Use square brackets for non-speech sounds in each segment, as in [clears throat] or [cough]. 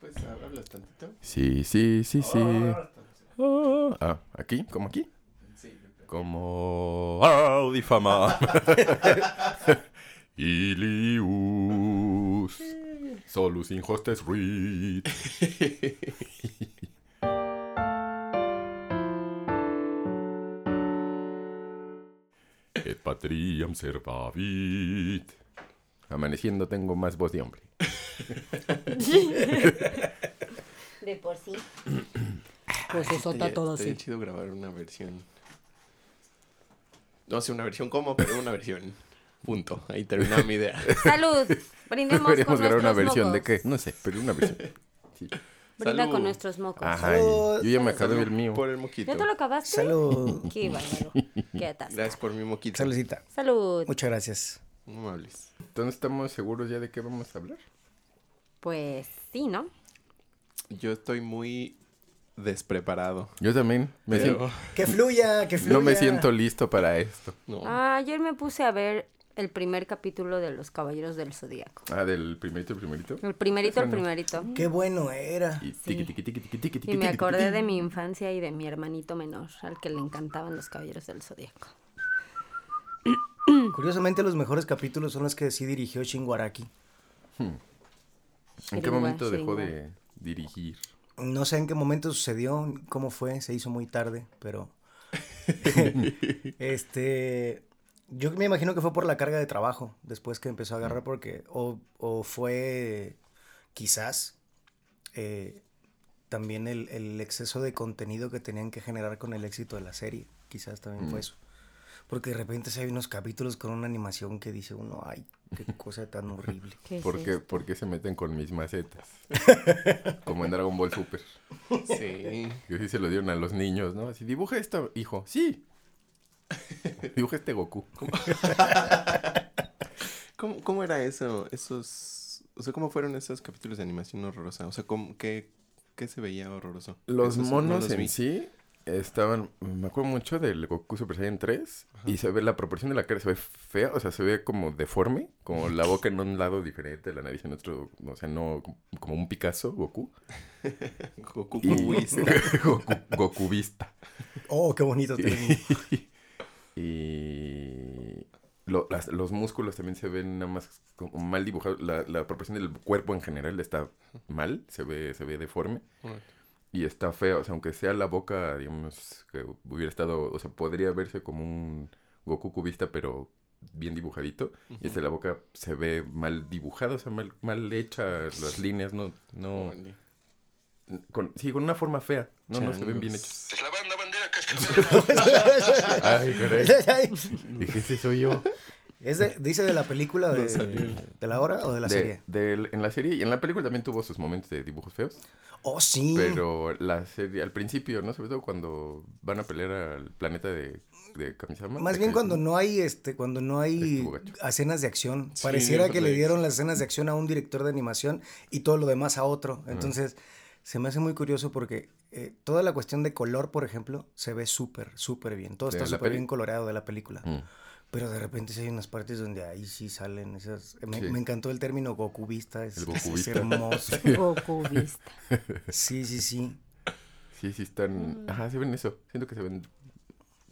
Pues hablas tantito. Sí, sí, sí, sí. Ah, ah, aquí, como aquí. Sí. Como audifama. [laughs] Ilius. Solus in hostes rit. [laughs] Et patriam servavit. Amaneciendo tengo más voz de hombre. De por sí. Pues eso está todo estaría así. chido grabar una versión. No sé una versión como, pero una versión. Punto. Ahí termina mi idea. [laughs] Salud. Brindemos Deberíamos con grabar una nuestros versión de mocos. qué, no sé, pero una versión. Sí. Brinda Salud. con nuestros mocos. Ay, yo ya me acabé el mío. Por el moquito. ¿Ya te lo acabaste? Salud. Qué bárbaro. Qué tal. Gracias por mi moquito. Saludcita. Salud. Muchas gracias. Hables. Entonces estamos seguros ya de qué vamos a hablar. Pues sí, ¿no? Yo estoy muy despreparado. Yo también me Pero- siento, [laughs] Que fluya, que fluya. no me siento listo para esto. No. Ah, ayer me puse a ver el primer capítulo de Los Caballeros del Zodíaco. Ah, del primerito, el primerito. El primerito, el primerito. Qué bueno era. Y me acordé de mi infancia y de mi hermanito menor, al que le encantaban los Caballeros del Zodíaco. Curiosamente, los mejores capítulos son los que sí dirigió Shinwaraki. ¿En qué momento dejó de dirigir? No sé en qué momento sucedió, cómo fue, se hizo muy tarde, pero. [laughs] este. Yo me imagino que fue por la carga de trabajo después que empezó a agarrar, porque. O, o fue. Quizás. eh, también el, el exceso de contenido que tenían que generar con el éxito de la serie. Quizás también fue Mm. eso. Porque de repente se hay unos capítulos con una animación que dice uno, ay, qué [laughs] cosa tan horrible. ¿Qué es ¿Por qué, esto? por qué se meten con mis macetas? [laughs] Como en Dragon Ball Super. Sí. Que sí se lo dieron a los niños, ¿no? Así, dibuja esto, hijo. Sí. [laughs] Dibuja este Goku. ¿Cómo, cómo era eso? Esos... O sea, ¿cómo fueron esos capítulos de animación horrorosa? O sea, ¿cómo, qué, qué se veía horroroso? Los Esos no monos los en vi. sí estaban, me acuerdo mucho del Goku Super Saiyan 3 y se ve la proporción de la cara, se ve fea, o sea, se ve como deforme, como [laughs] la boca en un lado diferente, la nariz en otro, o sea, no como un Picasso, Goku. [laughs] Goku Y. [laughs] Goku, Gokubista. Oh, qué bonito término. y lo- las- los músculos también se ven nada más como mal dibujados, la, la proporción del cuerpo en general está mal, se ve, se ve deforme. Y está feo, o sea, aunque sea la boca, digamos, que hubiera estado, o sea, podría verse como un Goku cubista, pero bien dibujadito. Y este la boca se ve mal dibujada, o sea, mal, mal hecha, las líneas, no, no, con, sí, con una forma fea, no, no se ven bien hechos. Es la banda bandera cascabel. Ay, caray, dije, ese soy yo. ¿Es de- ¿Dice de la película de, de la hora o de la De- serie? en la serie y en la película también tuvo sus momentos de dibujos feos, Oh, sí. pero la serie, al principio, ¿no? Sobre todo cuando van a pelear al planeta de, de Kamisama. Más bien cuando no hay este, cuando no hay escenas de acción. Sí, Pareciera que le dieron las escenas de acción a un director de animación y todo lo demás a otro. Entonces, se me hace muy curioso porque eh, toda la cuestión de color, por ejemplo, se ve súper, súper bien. Todo ¿De está súper bien coloreado de la película. Mm. Pero de repente sí hay unas partes donde ahí sí salen esas... Me, Sí. me encantó el término Gokubista. Es, El es- es Gokubista. hermoso. [laughs] Goku vista. Sí, sí, sí. Sí, sí están. Ajá, se ven eso. Siento que se ven.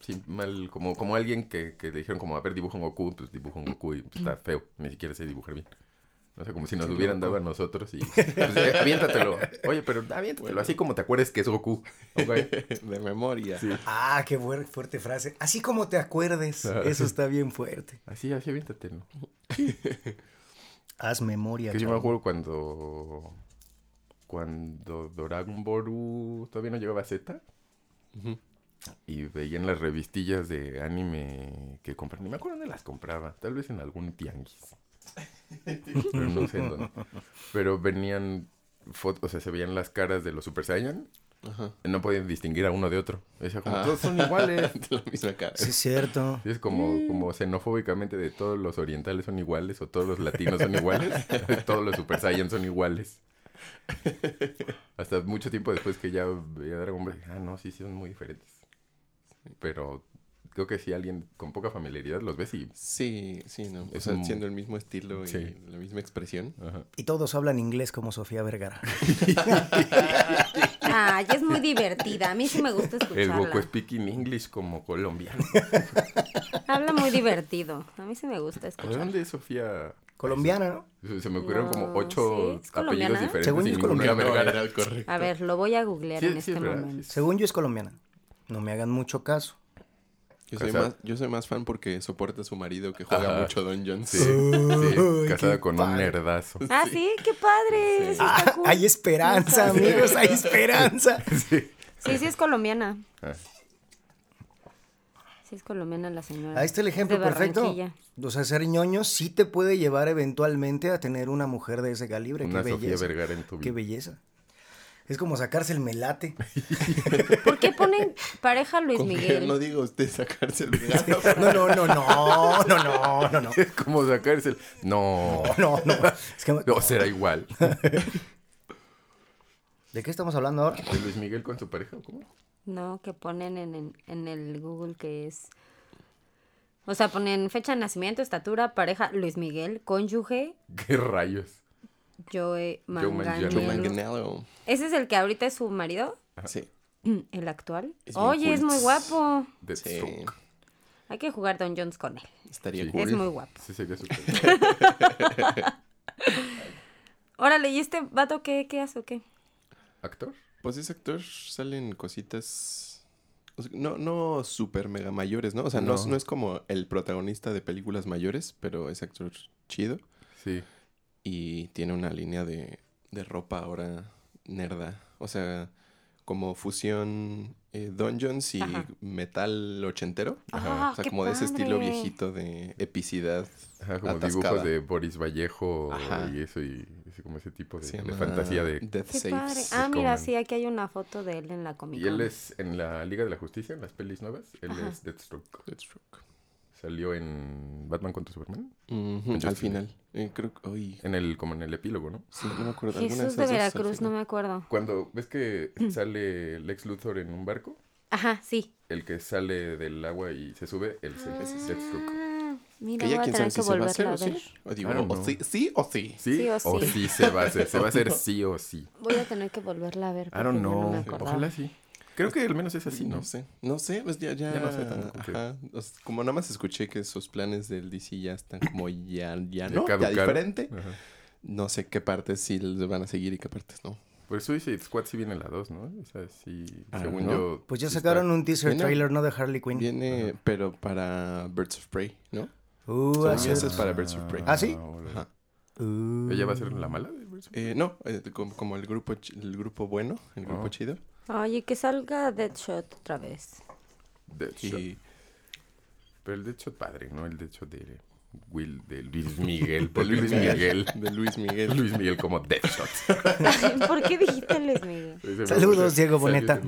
Sí, mal. Como, como alguien que, que le dijeron, como, a ver, dibuja un Goku, pues dibuja un Goku y pues, está feo. Ni siquiera sé dibujar bien. No sé, como si nos lo hubieran dado a nosotros y. [laughs] Pues, eh, aviéntatelo. Oye, pero aviéntatelo. Así como te acuerdes que es Goku. Ok. [laughs] De memoria. Sí. Ah, qué fuerte frase. Así como te acuerdes. Ah. Eso está bien fuerte. Así, así, aviéntatelo. Haz memoria. Que yo me acuerdo cuando. Cuando Dragon Ball todavía no llegaba a Z. Y veía en las revistillas de anime que compraban. Ni me acuerdo dónde las compraba. Tal vez en algún tianguis. [laughs] Pero no sé en dónde. Pero venían fotos, o sea, se veían las caras de los Super Saiyan. Ajá. No podían distinguir a uno de otro. Decía como, Ah. todos son iguales. [laughs] De la misma cara. Sí, es cierto. Es como, como xenofóbicamente de todos los orientales son iguales o todos los latinos son iguales. [laughs] todos los Super Saiyan son iguales. Hasta mucho tiempo después que ya veía Dragon Ball, dije, ah, no, sí, sí, son muy diferentes. Pero creo que si alguien con poca familiaridad los ves y... Sí, sí, ¿no? O Es sea, un- siendo el mismo estilo Sí. y la misma expresión. Ajá. Y todos hablan inglés como Sofía Vergara. [laughs] Ay, es muy divertida. A mí sí me gusta El Goku escucharla. speaking English como colombiano. Habla muy divertido. A mí sí me gusta ¿De escucharla. dónde es Sofía? Colombiana, ¿no? Se- Se me ocurrieron como ocho ¿sí? Apellidos diferentes. Según yo es colombiana. Vergara. A ver, lo voy a googlear Sí, en sí, este es verdad, momento. Según yo es colombiana. No me hagan mucho caso. Yo soy, más, yo soy más fan porque soporta a su marido que juega Ajá. mucho Dungeons. Sí, casada con un nerdazo. Ah, sí, qué padre. Está Ah, cool. hay esperanza, amigos, hay esperanza. [laughs] Sí. Sí, sí es colombiana. Ah, Sí es colombiana la señora. Ahí está el ejemplo perfecto. O sea, ser ñoño sí te puede llevar eventualmente a tener una mujer de ese calibre. Una qué Sofía belleza. Vergara en tu Qué belleza. Es como sacarse el melate. [laughs] ¿Por qué ponen pareja Luis Con que Miguel? no diga usted sacarse el regalo. [laughs] No, no, no, no, no, no, no, no. Es como sacarse el... No, No, no. Es que, no será igual. [laughs] ¿De qué estamos hablando ahora? ¿De Luis Miguel con su pareja o cómo? No, que ponen en, en, en el Google que es... O sea, ponen fecha de nacimiento, estatura, pareja, Luis Miguel, cónyuge, ¿Qué rayos? Joe Manganiello. Joe Manganiello. Manganiello. ¿Ese es el que ahorita es su marido? Sí. [clears throat] ¿El actual? Es Oye, es muy guapo. Sí. Hay que jugar Don Jones con él. Estaría Sí. cool. Es muy guapo. Sí, sería súper. [laughs] Órale, ¿y este vato qué, qué hace o qué? ¿Actor? Pues ese actor salen cositas. o sea, no, no super mega mayores, ¿no? O sea, no. No. no es como el protagonista de películas mayores, pero es actor chido. Sí. Y tiene una línea de, de ropa ahora nerda. O sea, como fusión eh, Dungeons y Ajá. metal ochentero. Ah, o sea, como de ese estilo viejito de epicidad. Ajá, como atascada. dibujos de Boris Vallejo Ajá. y eso, y ese- como ese tipo de, fantasía de... Death Qué padre. Ah, mira, sí, aquí hay una foto de él en la Comic Y él Con. es en la Liga de la Justicia, en las pelis nuevas, él Ajá. es Deathstroke. Deathstroke. Salió en Batman contra Superman, Ujú, Justice al final. Eh, creo que. Uy, en el, como en el epílogo, ¿no? sí, no me acuerdo. Jesús de al Veracruz, no me acuerdo. Cuando ves que sale Lex Luthor en un barco, Ajá, sí. el que sale del agua y se sube, el Deathstroke. Ah, mira, Que ya voy a quién tener sabe que si se va a hacer volverla a o ver. sí. O digo, I don't o know. sí, sí o sí. ¿Sí? Sí o o sí. sí se va a hacer, se va a hacer [laughs] sí o sí. Voy a tener que volverla a ver. I don't ya no know, me ojalá sí. Creo que al menos es así, ¿no? No sé, no sé, pues ya, ya, Ya no sé tampoco qué. ajá, como nada más escuché que esos planes del DC ya están como ya, ya no, ya diferente, Ajá. no sé qué partes sí les van a seguir y qué partes no. Por Suicide Squad sí viene la 2, ¿no? O sea, sí, Ah, según ¿no? yo... Pues ya sacaron está- un teaser Viene- trailer, ¿no? De Harley Quinn. Viene, pero para Birds of Prey, ¿no? Uh, así es. es para Birds of Prey. ¿Ah, sí? órale. Ajá. Uh. ¿Ella va a ser la mala de Birds of Prey? Eh, no, eh, como, como el grupo ch- el grupo bueno, el grupo Ah. chido. Oye, que salga Deadshot otra vez. Deadshot. Y Pero el Deadshot padre, ¿no? El Deadshot de Will, de Luis [laughs] Miguel. Por Luis Miguel. de Luis Miguel. [laughs] Luis Miguel como Deadshot. ¿Por qué dijiste Luis Miguel? [laughs] Saludos. Diego Boneta.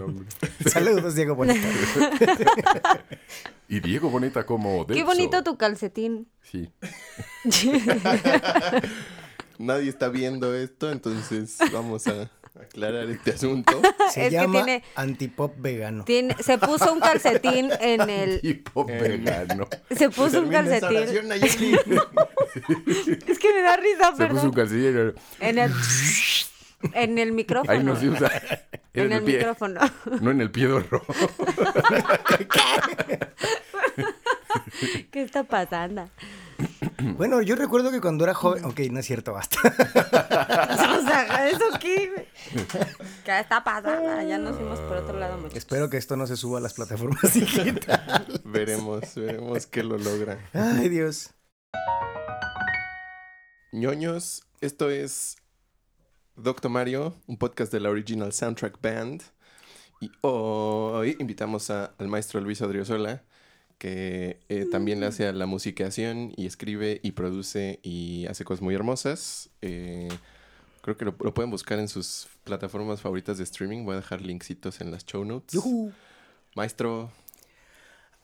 Saludos, Diego Bonita. Y Diego Boneta como Deadshot. Qué bonito tu calcetín. Sí. Nadie está viendo esto, entonces vamos a aclarar este asunto. [laughs] Se Es que llama tiene- Antipop Vegano. Tiene, se puso un calcetín en el... Tipo vegano. Se puso un calcetín. [laughs] Es que me da risa, Se puso un perdón. calcillo. En el... En el micrófono. Ahí no se usa. En el pie. micrófono. No en el pie dorro. [laughs] ¿Qué está pasando? [clears throat] Bueno, yo recuerdo que cuando era joven. Ok, no es cierto, basta. [laughs] O sea, ¿eso qué? güey? [laughs] ¿Qué está pasando? Ya nos fuimos por otro lado, muchachos. Espero que esto no se suba a las plataformas [laughs] digitales. veremos, veremos qué lo logra. Ay, Dios. ñoños, esto es Doctor Mario, un podcast de la Original Soundtrack Band. Y hoy invitamos a- al maestro Luis Odriozola, que eh, también le hace a la musicación y escribe y produce y hace cosas muy hermosas. Eh, creo que lo, lo pueden buscar en sus plataformas favoritas de streaming. Voy a dejar linksitos en las show notes. Yujú. Maestro,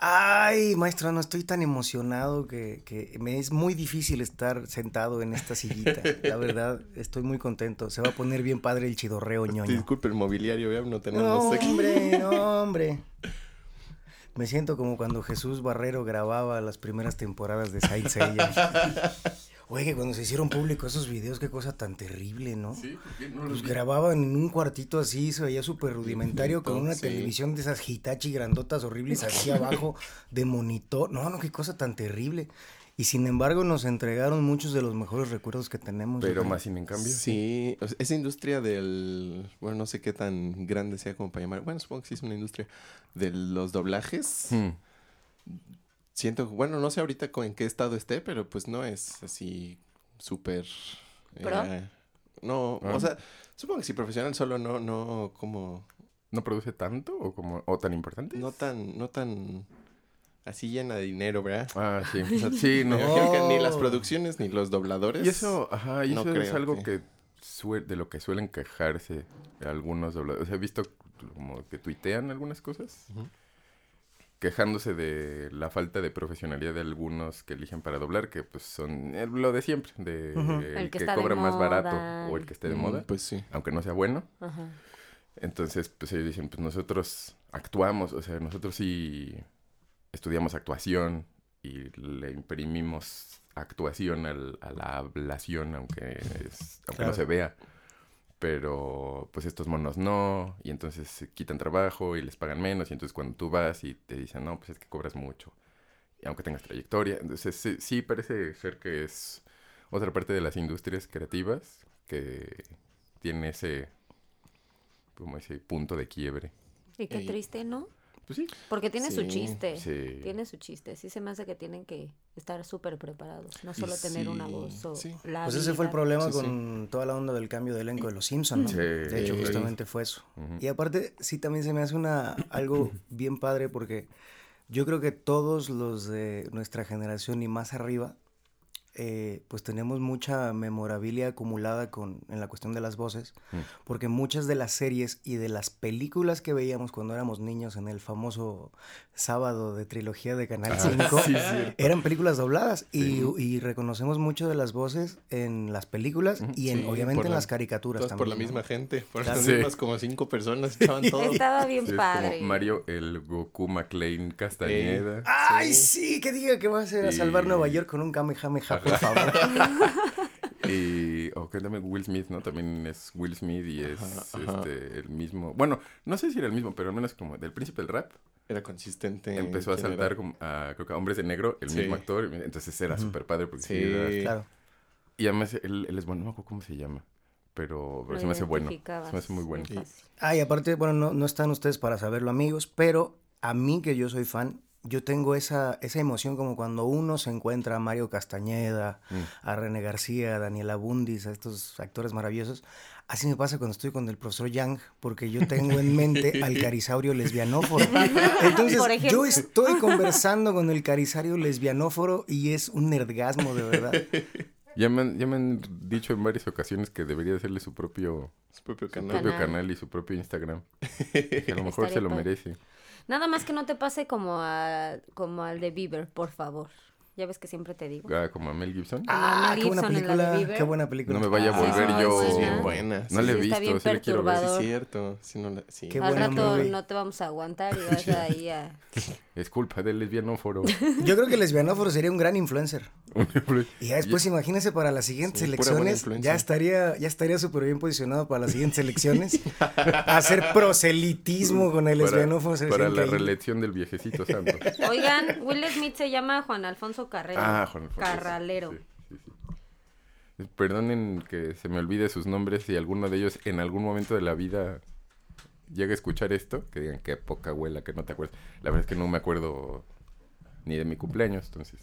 Ay, maestro, no estoy tan emocionado que, que me es muy difícil estar sentado en esta sillita. La verdad, estoy muy contento. Se va a poner bien padre el chidorreo ñoño. disculpe el mobiliario, ya no No, tenemos aquí. hombre, no, hombre. [laughs] Me siento como cuando Jesús Barrero grababa las primeras temporadas de Saint Seiya. [laughs] Oye, que cuando se hicieron públicos esos videos, qué cosa tan terrible, ¿no? Sí, no Los vi. grababan en un cuartito así, se veía súper rudimentario, con una sí. televisión de esas Hitachi grandotas horribles aquí abajo, de monitor. No, no, qué cosa tan terrible. Y sin embargo nos entregaron muchos de los mejores recuerdos que tenemos. Pero más sin en cambio. Sí, o sea, esa industria del, bueno, no sé qué tan grande sea como para llamar, bueno, supongo que sí es una industria de los doblajes. Hmm. Siento, bueno, no sé ahorita en qué estado esté, pero pues no es así súper... Eh, no, Ah. o sea, supongo que sí, profesional solo no, no como, ¿No produce tanto o como o tan importante? no tan, no tan así llena de dinero, ¿verdad? Ah, sí. [laughs] O sea, sí, no. Me [laughs] imagino que ni las Oh. producciones ni los dobladores. Y eso, ajá, y no eso es creo algo que- que de lo que suelen quejarse algunos dobladores. O sea, he visto como que tuitean algunas cosas. Quejándose de la falta de profesionalidad de algunos que eligen para doblar, que pues son eh, lo de siempre, de el, El que cobra más barato o el que esté de moda, Pues sí. aunque no sea bueno. Ajá. Entonces, pues ellos dicen, pues nosotros actuamos, o sea, nosotros sí estudiamos actuación y le imprimimos actuación al- a la ablación, aunque, es- aunque Claro. no se vea. Pero, pues estos monos no, y entonces se quitan trabajo y les pagan menos, y entonces cuando tú vas y te dicen, no, pues es que cobras mucho, y aunque tengas trayectoria, entonces sí, sí parece ser que es otra parte de las industrias creativas que tiene ese como ese punto de quiebre. Y qué triste, ¿no? Pues sí. Porque tiene su chiste. sí. Tiene su chiste. Sí se me hace que tienen que estar súper preparados. No Y solo tener una voz o sí. la Pues ese fue el problema Sí, sí. con toda la onda del cambio de elenco de Los Simpsons, ¿no? Sí. De hecho, Sí. justamente fue eso. Y aparte, sí también se me hace una algo [laughs] bien padre porque yo creo que todos los de nuestra generación y más arriba, eh, pues tenemos mucha memorabilia acumulada con, en la cuestión de las voces, Mm. porque muchas de las series y de las películas que veíamos cuando éramos niños en el famoso sábado de trilogía de Canal 5, Ah, sí, cierto. eran películas dobladas Sí. y, y reconocemos mucho de las voces en las películas y en, Sí, obviamente en la- las caricaturas Todas por la también, ¿no? misma gente, por Claro. las Sí. mismas como cinco personas echaban [laughs] todo. Estaba bien es padre. como Mario, el Goku McLean Castañeda. ¡Ay, sí! Que diga que va a ser a salvar Y- Nueva York con un Kamehameha, por favor. [laughs] Y, o que también Will Smith, ¿no? También es Will Smith y es Ajá, ajá. este el mismo. Bueno, no sé si era el mismo, pero al menos como del príncipe del rap. Era consistente. empezó a saltar como a, creo que a hombres de negro, el Sí. mismo actor. Entonces era súper padre porque sí. Sí. era- Claro. Y además él, él es bueno, no me acuerdo cómo se llama. Pero, pero se me hace bueno. Se me hace muy bueno. fácil. Ah, y aparte, bueno, no, no están ustedes para saberlo, amigos, pero a mí que yo soy fan, yo tengo esa, esa emoción como cuando uno se encuentra a Mario Castañeda, Mm. a René García, a Daniela Bundis, a estos actores maravillosos. Así me pasa cuando estoy con el profesor Yang, porque yo tengo en mente al [laughs] carisaurio lesbianóforo. Entonces, yo estoy conversando con el carisaurio lesbianóforo y es un nerdgasmo de verdad. Ya me, han, ya me han dicho en varias ocasiones que debería hacerle su propio, Su propio su canal. propio Canal. canal y su propio Instagram. Que a lo mejor Estaría se lo padre. merece. Nada más que no te pase como, a, como al de Bieber, por favor. Ya ves que siempre te digo. Ah, como a Mel Gibson. Ah, Mel qué buena película, qué buena película. No me vaya a Ah, volver sí, yo. es bien buena. No le he visto, bien sí le quiero ver. Sí, es cierto. Sí, no la- sí. Qué Al rato movie. no te vamos a aguantar y vas ahí a... [laughs] Es culpa del lesbianóforo. [laughs] Yo creo que el lesbianóforo sería un gran influencer. Y ya después, imagínense para las siguientes Sí, elecciones, ya estaría, ya estaría súper bien posicionado para las siguientes elecciones. [laughs] Hacer proselitismo con el para, lesbianóforo. para la reelección del viejecito santo. [laughs] Oigan, Will Smith se llama Juan Alfonso Carrero. Ah, Juan Alfonso. Carralero. Sí, sí, sí. Perdonen que se me olvide sus nombres si alguno de ellos en algún momento de la vida llega a escuchar esto, que digan qué poca abuela, que no te acuerdas. La verdad es que no me acuerdo ni de mi cumpleaños, entonces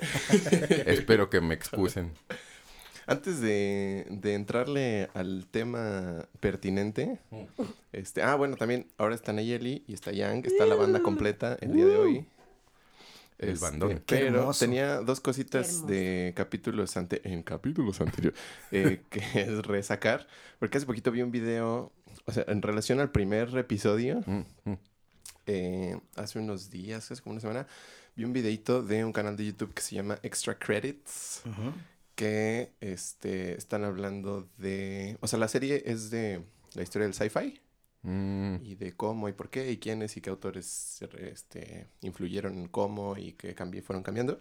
[laughs] espero que me excusen. Antes de, de entrarle al tema pertinente, este, ah, bueno, también ahora está Nayeli y está Yang, está la banda completa el día de hoy. El Este, bandón. Pero tenía dos cositas de capítulos ante en capítulos anteriores eh, que es resacar, porque hace poquito vi un video, o sea, en relación al primer episodio, Mm, mm. eh, hace unos días, hace como una semana, vi un videito de un canal de YouTube que se llama Extra Credits, que este, están hablando de... O sea, la serie es de la historia del sci-fi. Mm, y de cómo y por qué y quiénes y qué autores este, influyeron en cómo y qué cambi- fueron cambiando.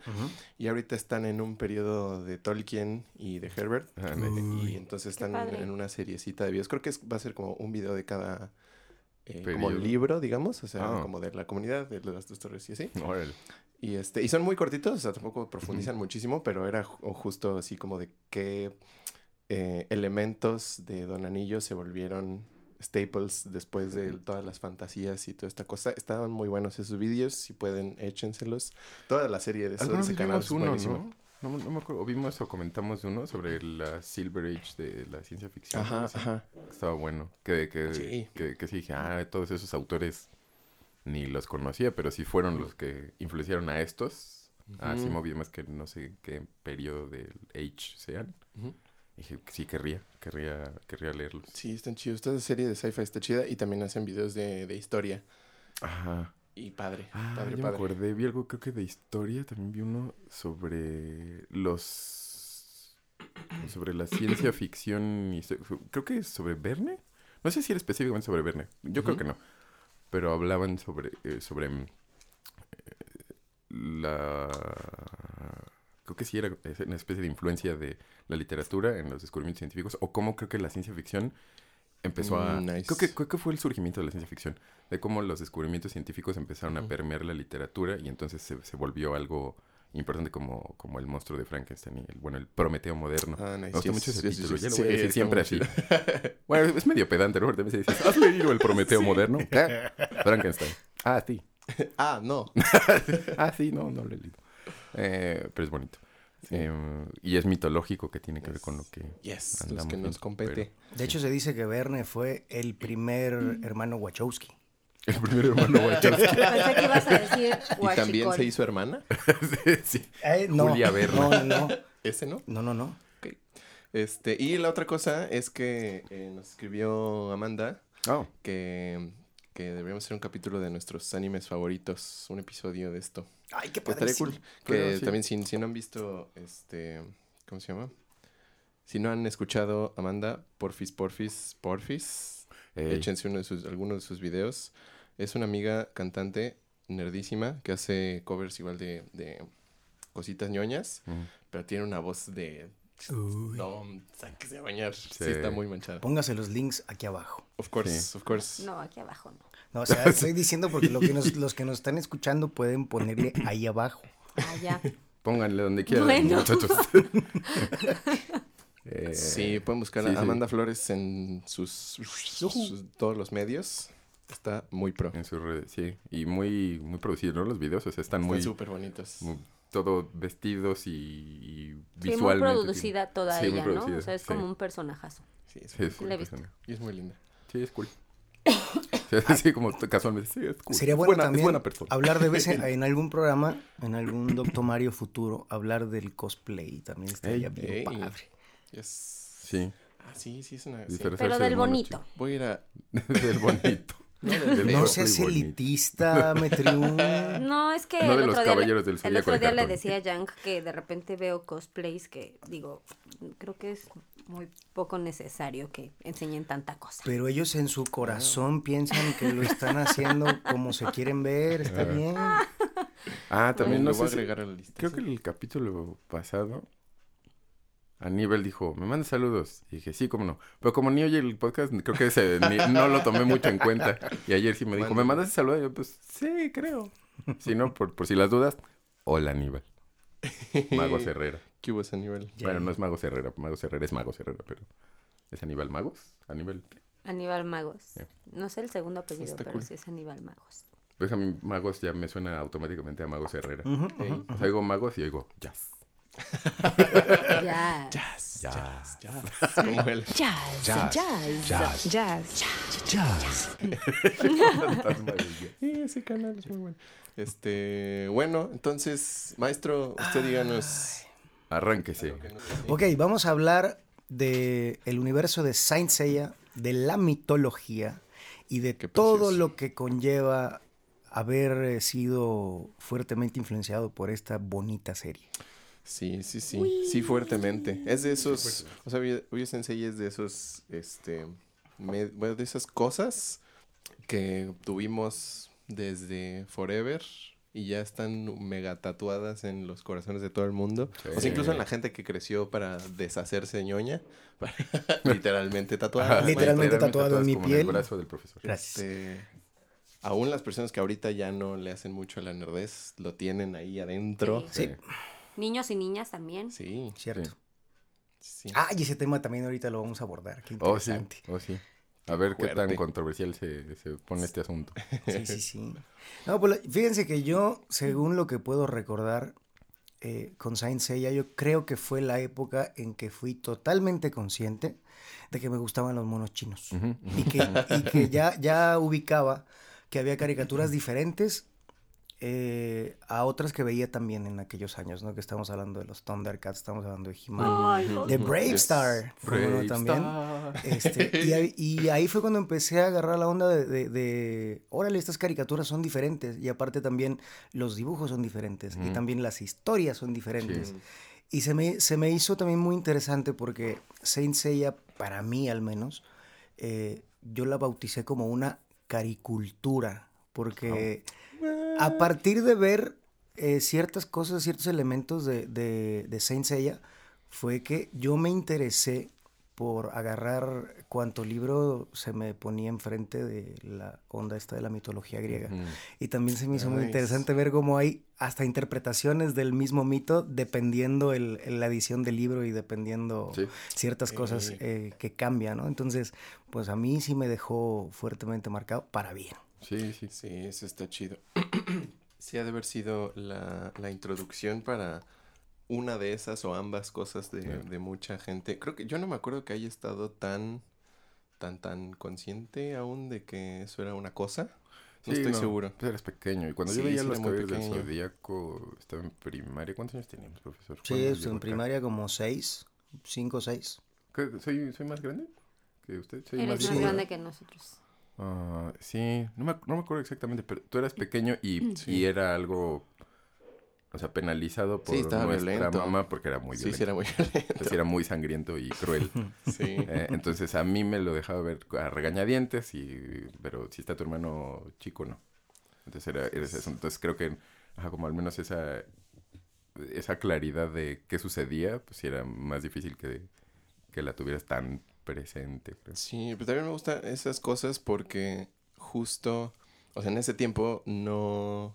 Y ahorita están en un periodo de Tolkien y de Herbert. Y entonces están en una seriecita de videos. Creo que es- va a ser como un video de cada eh, como libro, digamos. O sea, Ah. como de la comunidad, de las dos torres y así. órale. Y, este, y son muy cortitos, o sea, tampoco profundizan muchísimo, pero era ju- justo así como de qué eh, elementos de Don Anillo se volvieron staples después de todas las fantasías y toda esta cosa. Estaban muy buenos esos vídeos, si pueden, échenselos. Toda la serie de, eso, de ese canal vimos es uno, buenísimo. ¿no? No, no me acuerdo, o vimos o comentamos uno sobre la Silver Age de la ciencia ficción. Ajá, ajá. Estaba bueno. Que, que, Sí. que, que sí dije, ah, todos esos autores ni los conocía, pero sí fueron los que influenciaron a estos. Así Ujú. moví más que no sé qué periodo del Age sean. Ujú. Dije, sí, querría, querría, querría leerlos. Sí, están chidos. Esa serie de sci-fi está chida y también hacen videos de, de historia. Ajá. Y padre, Ah, padre, ya me padre. acordé, vi algo creo que de historia, también vi uno sobre los... sobre la ciencia [clears throat] ficción y... Creo que es sobre Verne. No sé si era específicamente sobre Verne, yo creo que no. Pero hablaban sobre, eh, sobre eh, la... Creo que sí era una especie de influencia de la literatura en los descubrimientos científicos, o cómo creo que la ciencia ficción empezó a... Mm, nice. Creo, que, creo que fue el surgimiento de la ciencia ficción, de cómo los descubrimientos científicos empezaron a permear la literatura y entonces se, se volvió algo importante como, como el monstruo de Frankenstein y el, bueno, el Prometeo moderno. Ah, nice. Me gusta Sí, mucho ese título, ya lo voy a decir está siempre así. bueno, es medio pedante, ¿no? Porque a veces dices, ¿has leído el Prometeo [laughs] moderno? [laughs] ¿Qué? Frankenstein. Ah, sí. [laughs] Ah, no. Ah, sí, no, no lo he leído. Eh, pero es bonito. Eh, y es mitológico que tiene que ver con lo que... Yes, Andamos que nos compete. De hecho, se dice que Verne fue el primer hermano Wachowski. [laughs] El primer hermano Wachowski. [laughs] Pensé que ibas a decir [laughs] ¿Y también se hizo hermana? sí. Eh, no, Julia Verne. No, no, no. ¿Ese no? No, no, no. Este, y la otra cosa es que eh, nos escribió Amanda Oh, que, que deberíamos hacer un capítulo de nuestros animes favoritos, un episodio de esto. Ay, qué Que estaría padrísimo. cool. Claro, Que sí. también si, si no han visto, este, ¿cómo se llama? Si no han escuchado Amanda, porfis, porfis, porfis, ey. échense uno de sus, alguno de sus videos. Es una amiga cantante nerdísima que hace covers igual de, de cositas ñoñas, Mm. pero tiene una voz de... Uy. No, sáquese a bañar. Sí. Sí. está muy manchada. Póngase los links aquí abajo. Of course, Sí. of course. No, aquí abajo no. No, o sea, [laughs] estoy diciendo porque lo que nos- los que nos están escuchando pueden ponerle ahí abajo. Ya. Pónganle donde quieran, Bueno. muchachos. [laughs] Eh, Sí, pueden buscar sí, a. Amanda Flores en sus, sus- todos los medios. Está muy pro. En sus redes, sí. Y muy, muy producidos, ¿no? Los videos, o sea, están muy, Están súper bonitos. muy- todo vestidos y, y Sí, muy producida toda Sí, muy ella, ¿no? O sea, es sí. como un personajazo. Sí, es, visto. impresionante. y es muy linda. Sí, es cool. [laughs] Sí, como casualmente. Sí, es cool. Sería bueno buena, también Es buena persona. hablar de vez en, [laughs] en algún programa, en algún Doctor Mario futuro, hablar del cosplay. También estaría Ey, bien ey. padre. Yes. Sí. Ah, sí, sí, es una... sí. Pero de del mono bonito. Voy a ir a... [laughs] del bonito. No cosplay seas elitista, [laughs] Metriún. No, es que No el de los otro día, le- caballeros del el otro día le decía a Yang que de repente veo cosplays que digo, creo que es muy poco necesario que enseñen tanta cosa. Pero ellos en su corazón piensan que lo están [laughs] haciendo como se quieren ver. Está bien. Ah, también lo no voy a sé si- agregar a la lista. Creo sí. que el capítulo pasado, Aníbal dijo, me manda saludos. Y dije, sí, cómo no. Pero como ni oye el podcast, creo que ese ni- no lo tomé mucho en cuenta. Y ayer sí me dijo, ¿me mandas saludos? Y yo, pues, sí, creo. Si no, por, por si las dudas, hola Aníbal. Mago [laughs] Herrera. ¿Qué hubo ese? Ya. Bueno, no es Mago Herrera, Mago Herrera es Mago Herrera, pero... ¿Es Aníbal Magos? Aníbal... ¿qué? Aníbal Magos. No sé el segundo apellido, Está pero cool. sí es Aníbal Magos. Pues a mí Magos ya me suena automáticamente a Magos Herrera. Ujú. O sea, oigo Magos y oigo Jazz. [laughs] Jazz, Jazz. jazz, jazz. Como él. Jazz, jazz, jazz, jazz. [laughs] Sí, ese canal es muy bueno. Este, bueno, entonces, maestro, usted díganos. Arránquese. Ok, vamos a hablar de el universo de Saint Seiya, de la mitología y de todo lo que conlleva haber eh, sido fuertemente influenciado por esta bonita serie. Sí, sí, sí, sí, fuertemente. Es de esos, o sea, Uyo Sensei es de esos, este, me- bueno, de esas cosas que tuvimos desde Forever y ya están mega tatuadas en los corazones de todo el mundo. O sea, incluso en la gente que creció para deshacerse ñoña, [laughs] para [laughs] literalmente tatuada. Ajá, Literalmente tatuado en mi como piel. el brazo del profesor. Gracias. Este, aún las personas que ahorita ya no le hacen mucho a la nerdez, lo tienen ahí adentro. Sí. Sí, Niños y niñas también. Sí, cierto. sí. Ah, y ese tema también ahorita lo vamos a abordar. Qué Oh, sí, interesante. oh, sí. A ver qué tan controversial se, se pone este asunto. [laughs] Sí, sí, sí. No, pues fíjense que yo, según lo que puedo recordar eh, con Saint Seiya, yo creo que fue la época en que fui totalmente consciente de que me gustaban los monos chinos. Y que, y que ya, ya ubicaba que había caricaturas diferentes eh, a otras que veía también en aquellos años, ¿no? Que estamos hablando de los Thundercats, estamos hablando de He-Man, de Brave Yes. Star. Brave también. Star. Este, y, ahí, y ahí fue cuando empecé a agarrar la onda de, de, de, órale, estas caricaturas son diferentes. Y aparte también los dibujos son diferentes. Y Ujú. también las historias son diferentes. Sí. Y se me, se me hizo también muy interesante porque Saint Seiya, para mí al menos, eh, yo la bauticé como una caricultura. Porque a partir de ver eh, ciertas cosas, ciertos elementos de, de, de Saint Seiya, fue que yo me interesé por agarrar cuanto libro se me ponía enfrente de la onda esta de la mitología griega. Y también se me hizo muy interesante ver cómo hay hasta interpretaciones del mismo mito dependiendo el, el- la edición del libro y dependiendo Sí. ciertas cosas eh, que cambian, ¿no? Entonces, pues a mí sí me dejó fuertemente marcado para bien. Sí, sí. Sí, eso está chido. [clears throat] sí ha de haber sido la, la introducción para una de esas o ambas cosas de, Yeah. de mucha gente. Creo que yo no me acuerdo que haya estado tan, tan, tan consciente aún de que eso era una cosa. No Sí, estoy seguro. Pues eres pequeño. Y cuando Sí, yo veía sí, los caballeros del. Zodíaco, estaba en primaria. ¿Cuántos años teníamos, profesor? Sí, ¿Cuándo es en acá? primaria como seis, cinco o seis. ¿Soy, ¿Soy más grande que usted? ¿Soy Eres más grande que nosotros. Ah, sí, no me, no me acuerdo exactamente, pero tú eras pequeño y, Sí. y era algo, o sea, penalizado por Sí, nuestra violento. mamá porque era muy sí, violento. sí, era muy [laughs] violento. Entonces, era muy sangriento y cruel. [laughs] Sí. Eh, entonces a mí me lo dejaba ver a regañadientes, y, pero si está tu hermano chico, no. Entonces era, era eso. Entonces creo que, ajá, como al menos esa, esa claridad de qué sucedía, pues sí era más difícil que, que la tuvieras tan presente. creo. Sí, pero también me gustan esas cosas porque justo, o sea, en ese tiempo no,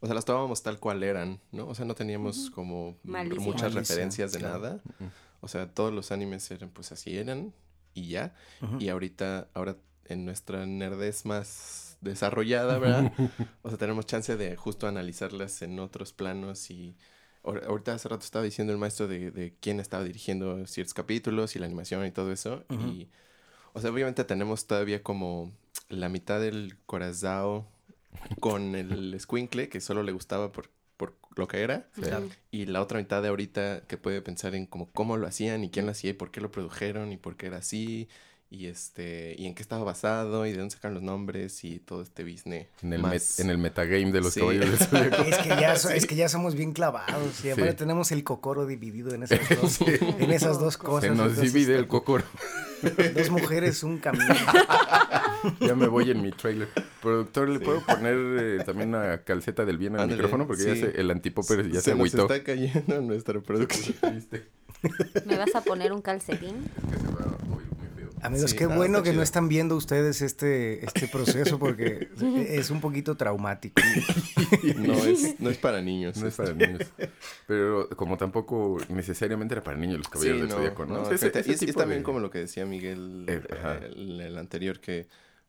o sea, las tomábamos tal cual eran, ¿no? O sea, no teníamos como Malicia. muchas Malicia, referencias de claro. nada. O sea, todos los animes eran pues así eran y ya. Y ahorita, ahora en nuestra nerdez más desarrollada, ¿verdad? [laughs] o sea, tenemos chance de justo analizarlas en otros planos y ahorita hace rato estaba diciendo el maestro de, de quién estaba dirigiendo ciertos capítulos y la animación y todo eso. Y, o sea, obviamente tenemos todavía como la mitad del corazao con el squinkle que solo le gustaba por, por lo que era. Y la otra mitad de ahorita que puede pensar en como cómo lo hacían y quién lo hacía y por qué lo produjeron y por qué era así y este y en qué estaba basado y de dónde sacaron los nombres y todo este business En el, más met- en el metagame de los Sí. del Zodíaco. [laughs] Es que, ya, so- es que ya somos bien clavados y aparte Sí. tenemos el cocoro dividido en esas dos, en esas dos cosas. Se nos entonces, divide el cocoro. Dos mujeres, un camino. [laughs] Ya me voy en mi trailer. Productor, ¿le puedo poner eh, también una calceta del bien al Ándale, micrófono? Porque ya sí. se, el antipopper ya se, se nos está cayendo nuestra [laughs] producción. ¿Me vas a poner un calcetín? Amigos, Sí, qué no, bueno que no están viendo ustedes este, este proceso porque [laughs] es un poquito traumático. [laughs] No es, no es para niños. No es para niños. Pero como tampoco necesariamente era para niños los caballeros Sí, del no, Zodíaco, ¿no? ese- ese y es, también de- como lo que decía Miguel Eh, el anterior que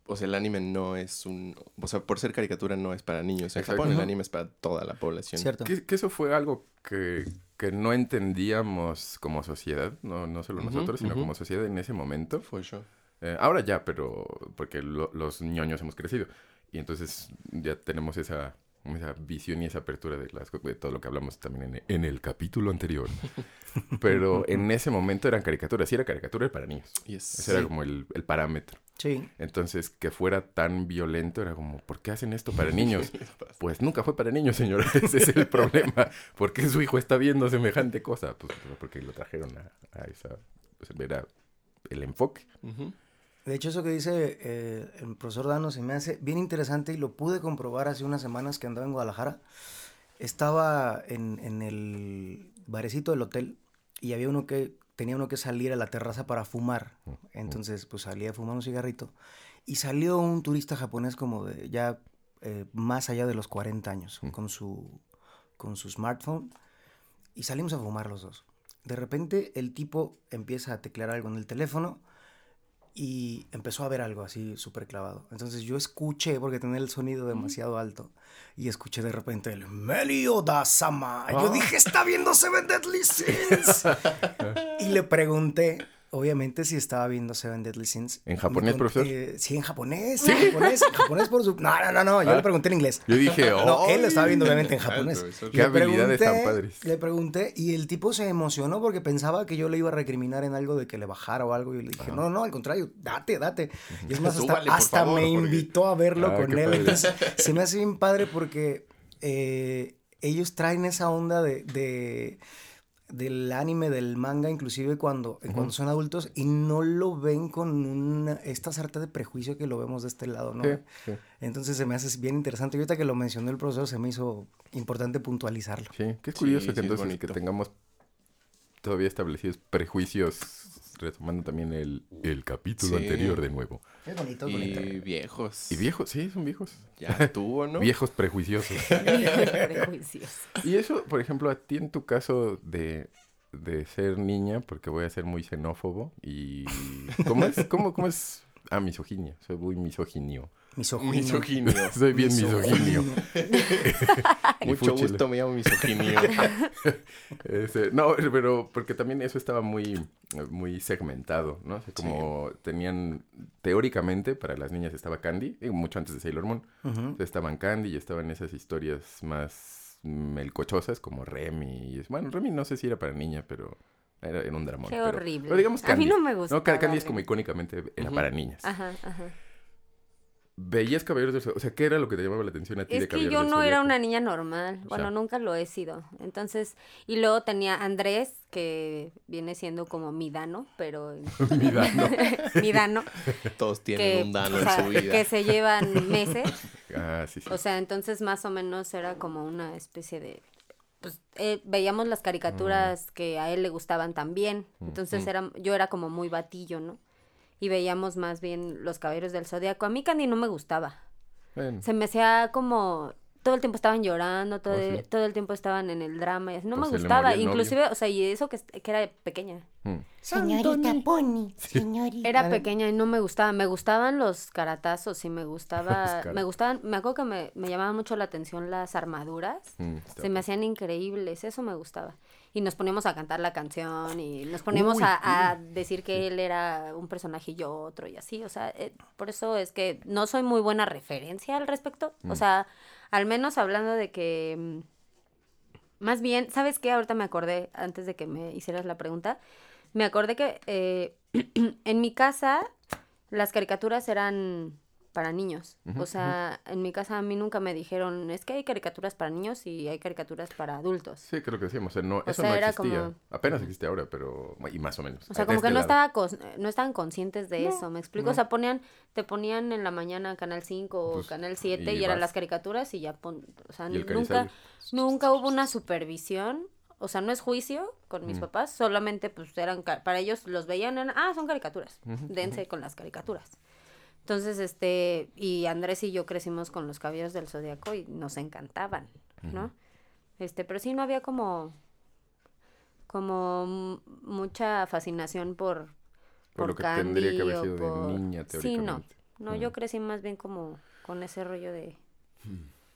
o sea el anime no es un o sea por ser caricatura no es para niños en Exacto. Japón el anime es para toda la población ¿Cierto? Que, que eso fue algo que, que no entendíamos como sociedad, no, no solo nosotros, sino como sociedad en ese momento. fue yo Eh, ahora ya, pero porque lo- los ñoños hemos crecido. Y entonces ya tenemos esa, esa visión y esa apertura de, las, de todo lo que hablamos también en, en el capítulo anterior. [laughs] Pero en ese momento eran caricaturas. Si era caricatura, era para niños. Yes. Ese era como el, el parámetro. Sí. Entonces, que fuera tan violento era como, ¿por qué hacen esto para niños? [laughs] Pues nunca fue para niños, señora. [laughs] Ese es el problema. ¿Por qué su hijo está viendo semejante cosa? Pues porque lo trajeron a, a esa... Pues era el enfoque. De hecho, eso que dice eh, el profesor Dano se me hace bien interesante y lo pude comprobar hace unas semanas que andaba en Guadalajara. Estaba en, en el barecito del hotel y había uno que tenía uno que salir a la terraza para fumar. Entonces, pues salía a fumar un cigarrito. Y salió un turista japonés como de ya eh, más allá de los 40 años con, su, con su smartphone. Y salimos a fumar los dos. De repente el tipo empieza a teclear algo en el teléfono y empezó a ver algo así súper clavado. Entonces yo escuché, porque tenía el sonido demasiado alto, y escuché de repente el Melioda Sama. Yo Ah. dije, está viendo Seven Deadly Sins. y le pregunté, obviamente, si estaba viendo Seven Deadly Sins. ¿En japonés, con- profesor? eh, sí, en japonés. En japonés, en japonés por su... No, no, no, no, yo Ah. le pregunté en inglés. Yo dije, [laughs] No, él lo estaba viendo obviamente en [laughs] japonés. Qué le habilidades tan pregunté- padres. Le pregunté y el tipo se emocionó porque pensaba que yo le iba a recriminar en algo de que le bajara o algo. Y le dije, no, no, al contrario, date, date. Y es más, hasta, Súbale, por hasta favor, me porque- invitó a verlo Ah, con él. Entonces, se me hace bien padre porque eh, ellos traen esa onda de, de- del anime, del manga, inclusive cuando, cuando son adultos y no lo ven con una, esta sarta de prejuicio que lo vemos de este lado, ¿no? Sí, sí. Entonces se me hace bien interesante. Y ahorita que lo mencionó el profesor, se me hizo importante puntualizarlo. Sí, es Sí, curioso sí, que es entonces bonito. que tengamos todavía establecidos prejuicios, retomando también el, el capítulo Sí. anterior de nuevo. Es bonito, es Y bonito. Y viejos. viejos, sí, son viejos. Ya tuvo, ¿no? Viejos prejuiciosos. [laughs] Prejuicios. y eso, por ejemplo, a ti en tu caso de, de ser niña, porque voy a ser muy xenófobo y... ¿Cómo es? ¿Cómo, cómo es? Ah, misoginia. Soy muy misoginio. Misoginio. [laughs] Soy bien misoginio. [laughs] Mucho gusto, me llamo misoginio. [laughs] Este, no, pero porque también eso estaba muy, muy segmentado, ¿no? O sea, como tenían, teóricamente, para las niñas estaba Candy, mucho antes de Sailor Moon, estaban Candy y estaban esas historias más melcochosas como Remy. y es- bueno, Remy no sé si era para niña, pero era, era un dramón. Qué pero- horrible. Pero digamos A Candy. mí no me No, Ca- Candy es como icónicamente era para niñas. Ajá, ajá. ¿Veías Caballeros del? O sea, ¿qué era lo que te llamaba la atención a ti Es de que Caballeros yo del no era una niña normal. Bueno, sea. nunca lo he sido. Entonces, y luego tenía Andrés, que viene siendo como mi Dano, pero... [laughs] [laughs] Mi Dano. mi Dano. Todos tienen que, un dano o en su vida. que se llevan [laughs] meses. Ah, sí, sí. O sea, entonces más o menos era como una especie de... Pues eh, veíamos las caricaturas que a él le gustaban también. Entonces era, yo era como muy batillo, ¿no? Y veíamos más bien los caballeros del zodiaco. A mí Candy no me gustaba. Bueno, Se me hacía como todo el tiempo estaban llorando, todo, Oh, el, sí. todo el tiempo estaban en el drama y así. No Pues me le gustaba, novio. inclusive, o sea, y eso que, que era pequeña. mm. Señorita Pony, señorita. Era pequeña y no me gustaba. Me gustaban los caratazos y me gustaba, [laughs] me gustaban, me acuerdo que me, me llamaban mucho la atención las armaduras. Mm, Se me hacían increíbles, eso me gustaba. Y nos poníamos a cantar la canción y nos poníamos Uy, a, a decir que él era un personaje y yo otro y así. O sea, eh, por eso es que no soy muy buena referencia al respecto. Mm. O sea, al menos hablando de que... mm, Más bien, ¿sabes qué? Ahorita me acordé, antes de que me hicieras la pregunta, me acordé que eh, [clears throat] en mi casa las caricaturas eran para niños. O sea, en mi casa a mí nunca me dijeron, es que hay caricaturas para niños y hay caricaturas para adultos. Sí, creo que decíamos. O sea, no, eso sea, no era existía. como- Apenas existe ahora, pero. Y más o menos. O sea, como que este no, lado. estaba cos- no estaban conscientes de eso, ¿me explico? no. O sea, ponían, te ponían en la mañana Canal 5 o Pues, Canal 7 y y, eran las caricaturas y ya pon, o sea, nunca, nunca hubo una supervisión, o sea, no es juicio con mis Mm. papás, solamente pues eran, para ellos los veían, eran, ah, son caricaturas, dense con las caricaturas. Entonces, este, y Andrés y yo crecimos con los caballeros del zodiaco y nos encantaban, ¿no? Este, pero sí no había como, como mucha fascinación por, Por lo que tendría que haber sido de niña, Sí, no. teóricamente. No, yo crecí más bien como con ese rollo de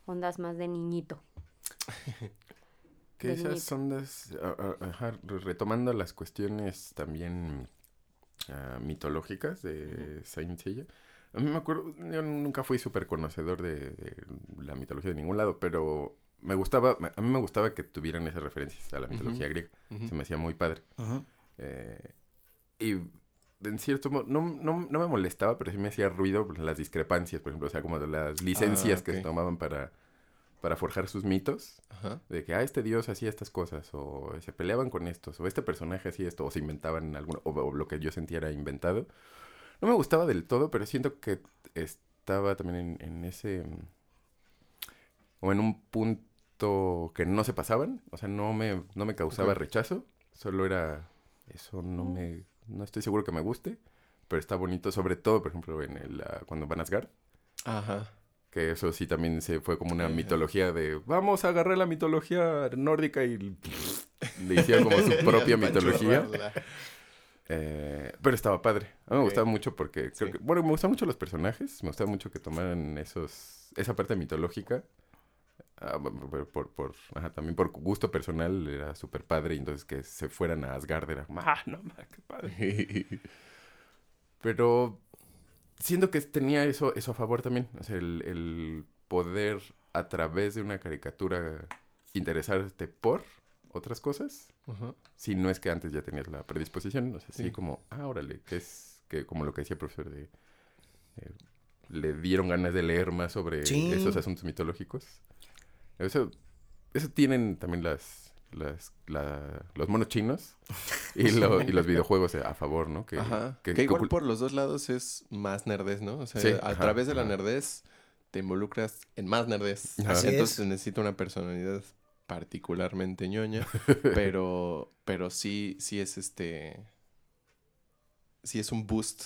ondas más de niñito. [laughs] Que de esas niñito. ondas, ajá, retomando las cuestiones también ah, mitológicas de Saint Seiya. A mí me acuerdo, yo nunca fui súper conocedor de, de la mitología de ningún lado, pero me gustaba, a mí me gustaba que tuvieran esas referencias a la mitología griega. Se me hacía muy padre. Eh, y en cierto modo, no, no, no me molestaba, pero sí me hacía ruido las discrepancias, por ejemplo, o sea, como de las licencias que se tomaban para, para forjar sus mitos. Ajá. De que, ah, este dios hacía estas cosas, o se peleaban con estos, o este personaje hacía esto, o se inventaban alguno, o, o lo que yo sentía era inventado. No me gustaba del todo, pero siento que estaba también en, en ese... O en un punto que no se pasaban. O sea, no me, no me causaba rechazo. Solo era... Eso no me... No estoy seguro que me guste. Pero está bonito, sobre todo, por ejemplo, en el, ah, cuando van a Asgard. Ajá. Que eso sí también se fue como una mitología de... Vamos a agarrar la mitología nórdica y [laughs] le hicieron como su [laughs] propia mitología. Eh, pero estaba padre. A mí me gustaba mucho porque creo Sí. que, bueno, me gustan mucho los personajes. Me gustaba mucho que tomaran esos, esa parte mitológica. Ah, por, por, por- ajá, también por gusto personal era súper padre. Y entonces que se fueran a Asgard era ah, no, ma, qué padre. [laughs] Pero siento que tenía eso, eso a favor también. O sea, el, el poder a través de una caricatura interesarte por otras cosas Si no es que antes ya tenías la predisposición, o sea, sí, Sí. como, ah, órale, que es, que como lo que decía el profesor de, eh, le dieron ganas de leer más sobre Sí. esos asuntos mitológicos. Eso, eso tienen también las, las, la- los monos chinos [laughs] y, lo- y los videojuegos a favor, ¿no? Que, Ajá. que- igual por los dos lados es más nerdez, ¿no? O sea, Sí, a ajá, través de la nerdez te involucras en más nerdez. Así Entonces es. necesita una personalidad particularmente ñoña, [laughs] pero, pero sí, sí es este, sí es un boost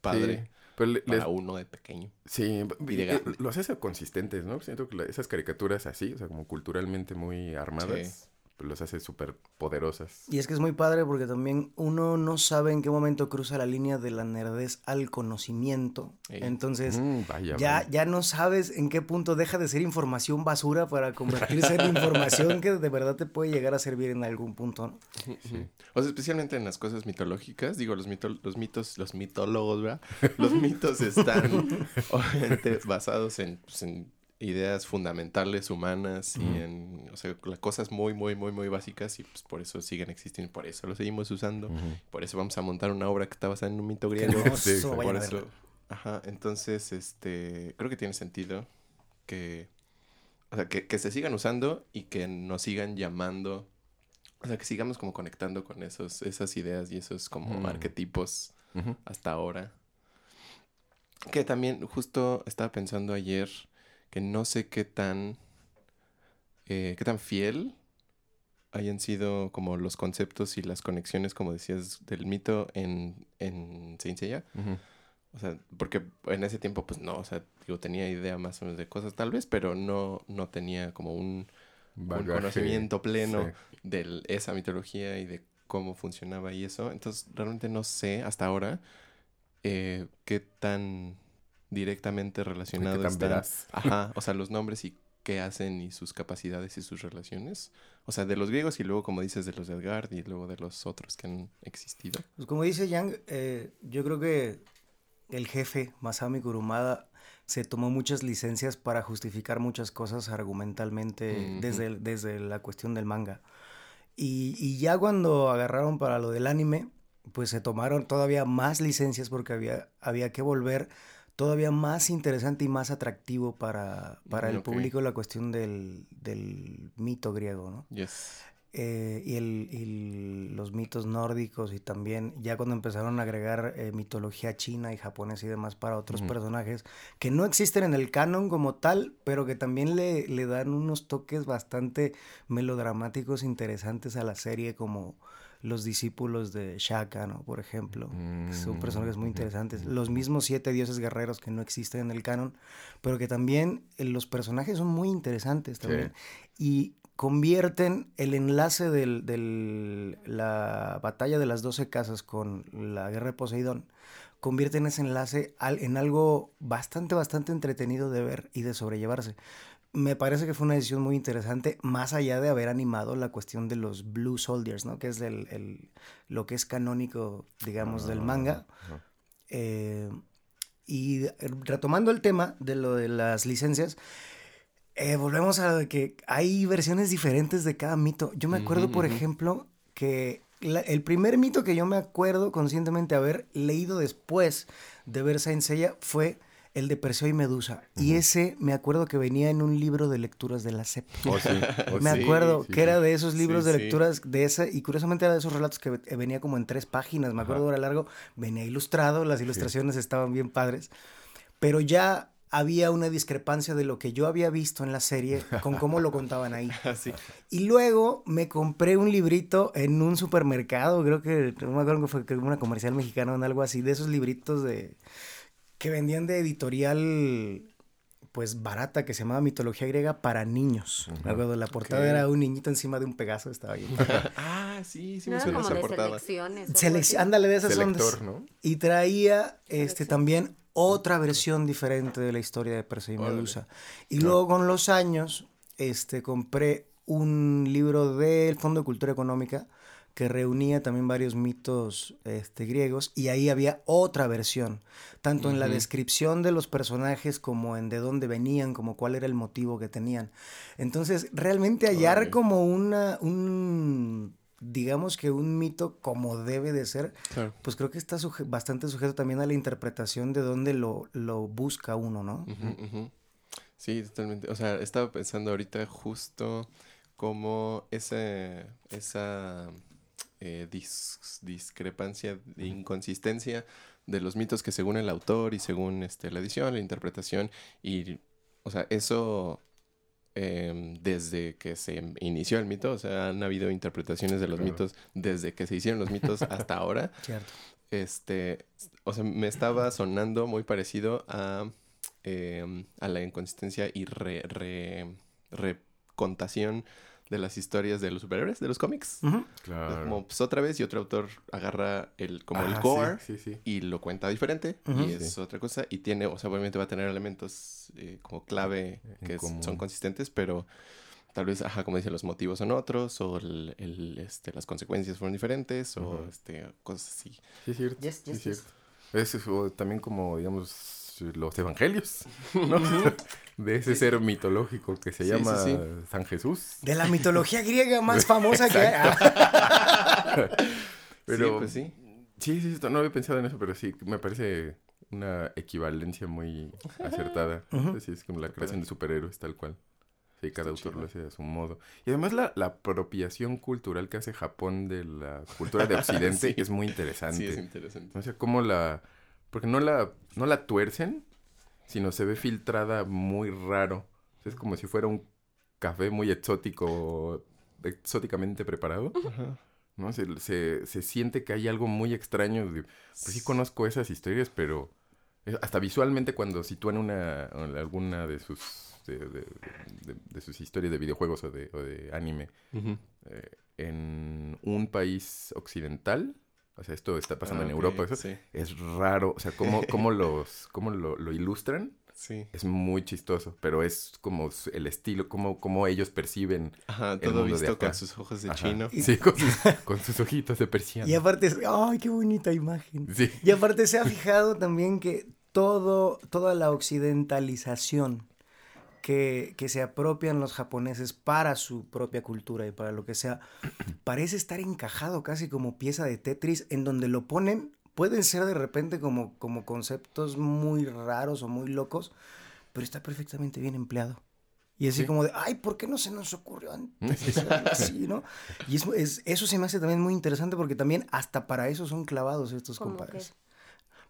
padre Sí, pero le- les- para uno de pequeño. Sí, Y eh, grande. los hace consistentes, ¿no? Siento que la- esas caricaturas así, o sea, como culturalmente muy armadas, los hace súper poderosas. Y es que es muy padre porque también uno no sabe en qué momento cruza la línea de la nerdez al conocimiento. Ey. Entonces, Mm, vaya, ya, vaya. ya no sabes en qué punto deja de ser información basura para convertirse en información que de verdad te puede llegar a servir en algún punto. [laughs] O sea, especialmente en las cosas mitológicas, digo, los, mito- los mitos, los mitólogos, ¿verdad? [laughs] Los mitos están obviamente basados en, pues, en ideas fundamentales humanas y en, o sea, cosas muy, muy, muy, muy básicas y pues por eso siguen existiendo, por eso lo seguimos usando, por eso vamos a montar una obra que está basada en un mito griego. Sí, Por a eso, ajá, entonces, este, creo que tiene sentido que, o sea, que, que se sigan usando y que nos sigan llamando, o sea, que sigamos como conectando con esos, esas ideas y esos como Mm. arquetipos hasta ahora. Que también justo estaba pensando ayer que no sé qué tan, eh, qué tan fiel hayan sido como los conceptos y las conexiones, como decías, del mito en, en Saint Seiya. O sea, porque en ese tiempo, pues no, o sea, digo, tenía idea más o menos de cosas tal vez, pero no, no tenía como un, conocimiento pleno sí. de esa mitología y de cómo funcionaba y eso. Entonces, realmente no sé hasta ahora eh, qué tan directamente relacionado está. Ajá, [laughs] o sea, los nombres y qué hacen y sus capacidades y sus relaciones. O sea, de los griegos y luego, como dices, de los de Edgard y luego de los otros que han existido. Pues como dice Yang, eh, yo creo que el jefe Masami Kurumada se tomó muchas licencias para justificar muchas cosas argumentalmente desde, desde la cuestión del manga. Y, y ya cuando agarraron para lo del anime, pues se tomaron todavía más licencias porque había, había que volver todavía más interesante y más atractivo para, para el público la cuestión del, del mito griego, ¿no? Yes. eh, y, el, y los mitos nórdicos y también ya cuando empezaron a agregar eh, mitología china y japonesa y demás para otros personajes que no existen en el canon como tal, pero que también le, le dan unos toques bastante melodramáticos interesantes a la serie como los discípulos de Shaka, ¿no? Por ejemplo, que son personajes muy Mm, interesantes. Los mismos siete dioses guerreros que no existen en el canon, pero que también eh, los personajes son muy interesantes también y convierten el enlace de la batalla de las 12 casas con la guerra de Poseidón, convierten ese enlace al- en algo bastante, bastante entretenido de ver y de sobrellevarse. Me parece que fue una decisión muy interesante, más allá de haber animado la cuestión de los Blue Soldiers, ¿no? Que es el, el- lo que es canónico, digamos, del manga. Ajá. Eh, y retomando el tema de lo de las licencias, eh, volvemos a que hay versiones diferentes de cada mito. Yo me acuerdo, por ejemplo, que la- el primer mito que yo me acuerdo conscientemente haber leído después de ver Saint Seiya fue el de Perseo y Medusa. Y ese me acuerdo que venía en un libro de lecturas de la CEP. Oh, sí. [laughs] Oh, Me acuerdo sí, que sí. era de esos libros de lecturas de esa, y curiosamente era de esos relatos que ve- venía como en tres páginas, me acuerdo era largo, venía ilustrado, las ilustraciones estaban bien padres, pero ya había una discrepancia de lo que yo había visto en la serie con cómo lo contaban ahí. [laughs] Así. Y luego me compré un librito en un supermercado, creo que, no me acuerdo que fue una comercial mexicana o algo así, de esos libritos de que vendían de editorial pues barata que se llamaba Mitología Griega para niños. Me acuerdo, la portada era un niñito encima de un Pegaso, estaba bien. [laughs] Ah, sí, sí No me era suena como esa de portada. Selec- ándale de esas ondas. Selector, ¿no? Y traía este también otra versión diferente de la historia de Perseo y. Medusa. Y luego con los años, este, compré un libro del Fondo de Cultura Económica que reunía también varios mitos este, griegos y ahí había otra versión, tanto en la descripción de los personajes como en de dónde venían, como cuál era el motivo que tenían. Entonces, realmente hallar como una, un, digamos que un mito como debe de ser, Claro. pues creo que está suje- bastante sujeto también a la interpretación de dónde lo, lo busca uno, ¿no? Sí, totalmente. O sea, estaba pensando ahorita justo como ese, esa eh, dis- discrepancia, de inconsistencia de los mitos que según el autor y según este, la edición, la interpretación, y, o sea, eso em, desde que se inició el mito, o sea, han habido interpretaciones de los Claro. mitos desde que se hicieron los mitos [laughs] hasta ahora. Cierto. Este, o sea, me estaba sonando muy parecido a, em, a la inconsistencia y re, re- recontación de las historias de los superhéroes, de los cómics. Ujú. Claro. Como pues otra vez y otro autor agarra el, como el Ah, core Sí, sí, sí. y lo cuenta diferente Ujú. y es Sí. otra cosa y tiene, o sea, obviamente va a tener elementos eh, como clave que es- son consistentes, pero tal vez, ajá, como dice, los motivos son otros o el, el, este, las consecuencias fueron diferentes o Ujú. este, cosas así. Sí, es cierto. Yes, sí, yes, es yes. cierto. Es eso, también como, digamos, los evangelios, [laughs] ¿no? [laughs] De ese ser mitológico que se Sí, llama sí. San Jesús. De la mitología griega más [laughs] famosa que hay. Pero, sí, pues sí. Sí, sí, esto- no había pensado en eso, pero sí, me parece una equivalencia muy acertada. Ujú. Sí, es como la creación de superhéroes, tal cual. Sí, cada Está autor lo hace a su modo. Y además la, la apropiación cultural que hace Japón de la cultura de Occidente Sí. es muy interesante. Sí, es interesante. O sea, cómo la... Porque no la, no la tuercen, sino se ve filtrada muy raro. Es como si fuera un café muy exótico, exóticamente preparado. Ajá. ¿no? Se, se, se siente que hay algo muy extraño. de- Pues sí conozco esas historias, pero hasta visualmente cuando sitúan una, alguna de sus, de, de- de- de sus historias de videojuegos o de, o de anime eh, en un país occidental, o sea, esto está pasando Ah, en Europa, eso Sí, es raro. O sea, cómo, [laughs] cómo, los, cómo lo, lo ilustran sí. es muy chistoso, pero es como el estilo, cómo, cómo ellos perciben. Ajá, el todo mundo de visto acá. con sus ojos de Ajá. chino. [laughs] Sí, con sus, con sus ojitos de persiana. Y aparte, ¡ay, qué bonita imagen! Sí. Y aparte se ha fijado también que todo, toda la occidentalización que, que se apropian los japoneses para su propia cultura y para lo que sea, [clears throat] parece estar encajado casi como pieza de Tetris en donde lo ponen, pueden ser de repente como, como conceptos muy raros o muy locos, pero está perfectamente bien empleado. Y así Sí. como de, ay, ¿por qué no se nos ocurrió antes? [laughs] hacerlo así, ¿no? Y es, es- eso se me hace también muy interesante porque también hasta para eso son clavados estos ¿Cómo compadres.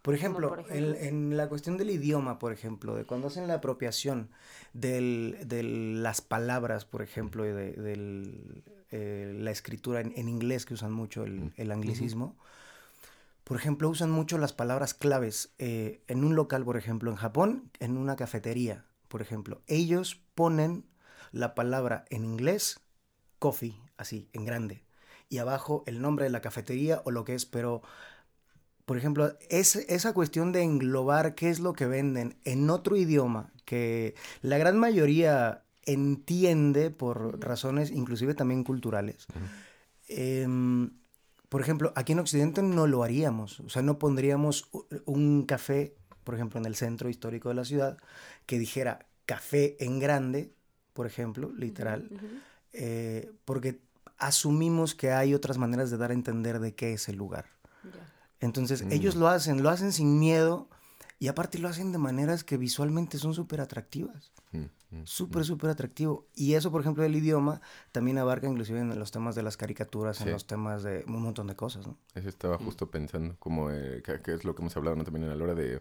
Por ejemplo, por en- ejemplo? En, la cuestión del idioma, por ejemplo, de cuando hacen la apropiación del- de las palabras, por ejemplo, y de del, eh, la escritura en, en inglés, que usan mucho el, el anglicismo, por ejemplo, usan mucho las palabras claves eh, en un local, por ejemplo, en Japón, en una cafetería, por ejemplo. Ellos ponen la palabra en inglés, coffee, así, en grande, y abajo el nombre de la cafetería o lo que es, pero por ejemplo, es, esa cuestión de englobar qué es lo que venden en otro idioma que la gran mayoría entiende por razones inclusive también culturales. Em, por ejemplo, aquí en Occidente no lo haríamos, o sea, no pondríamos un café, por ejemplo, en el centro histórico de la ciudad, que dijera café en grande, por ejemplo, literal, eh, porque asumimos que hay otras maneras de dar a entender de qué es el lugar. Entonces, Mm. ellos lo hacen, lo hacen sin miedo Y aparte lo hacen de maneras que visualmente son súper atractivas. Mm, mm, Súper, súper atractivo. Y eso, por ejemplo, del idioma también abarca inclusive en los temas de las caricaturas, en los temas de un montón de cosas, ¿no? Eso estaba justo pensando, como eh, que, que es lo que hemos hablado ¿no? también a la hora de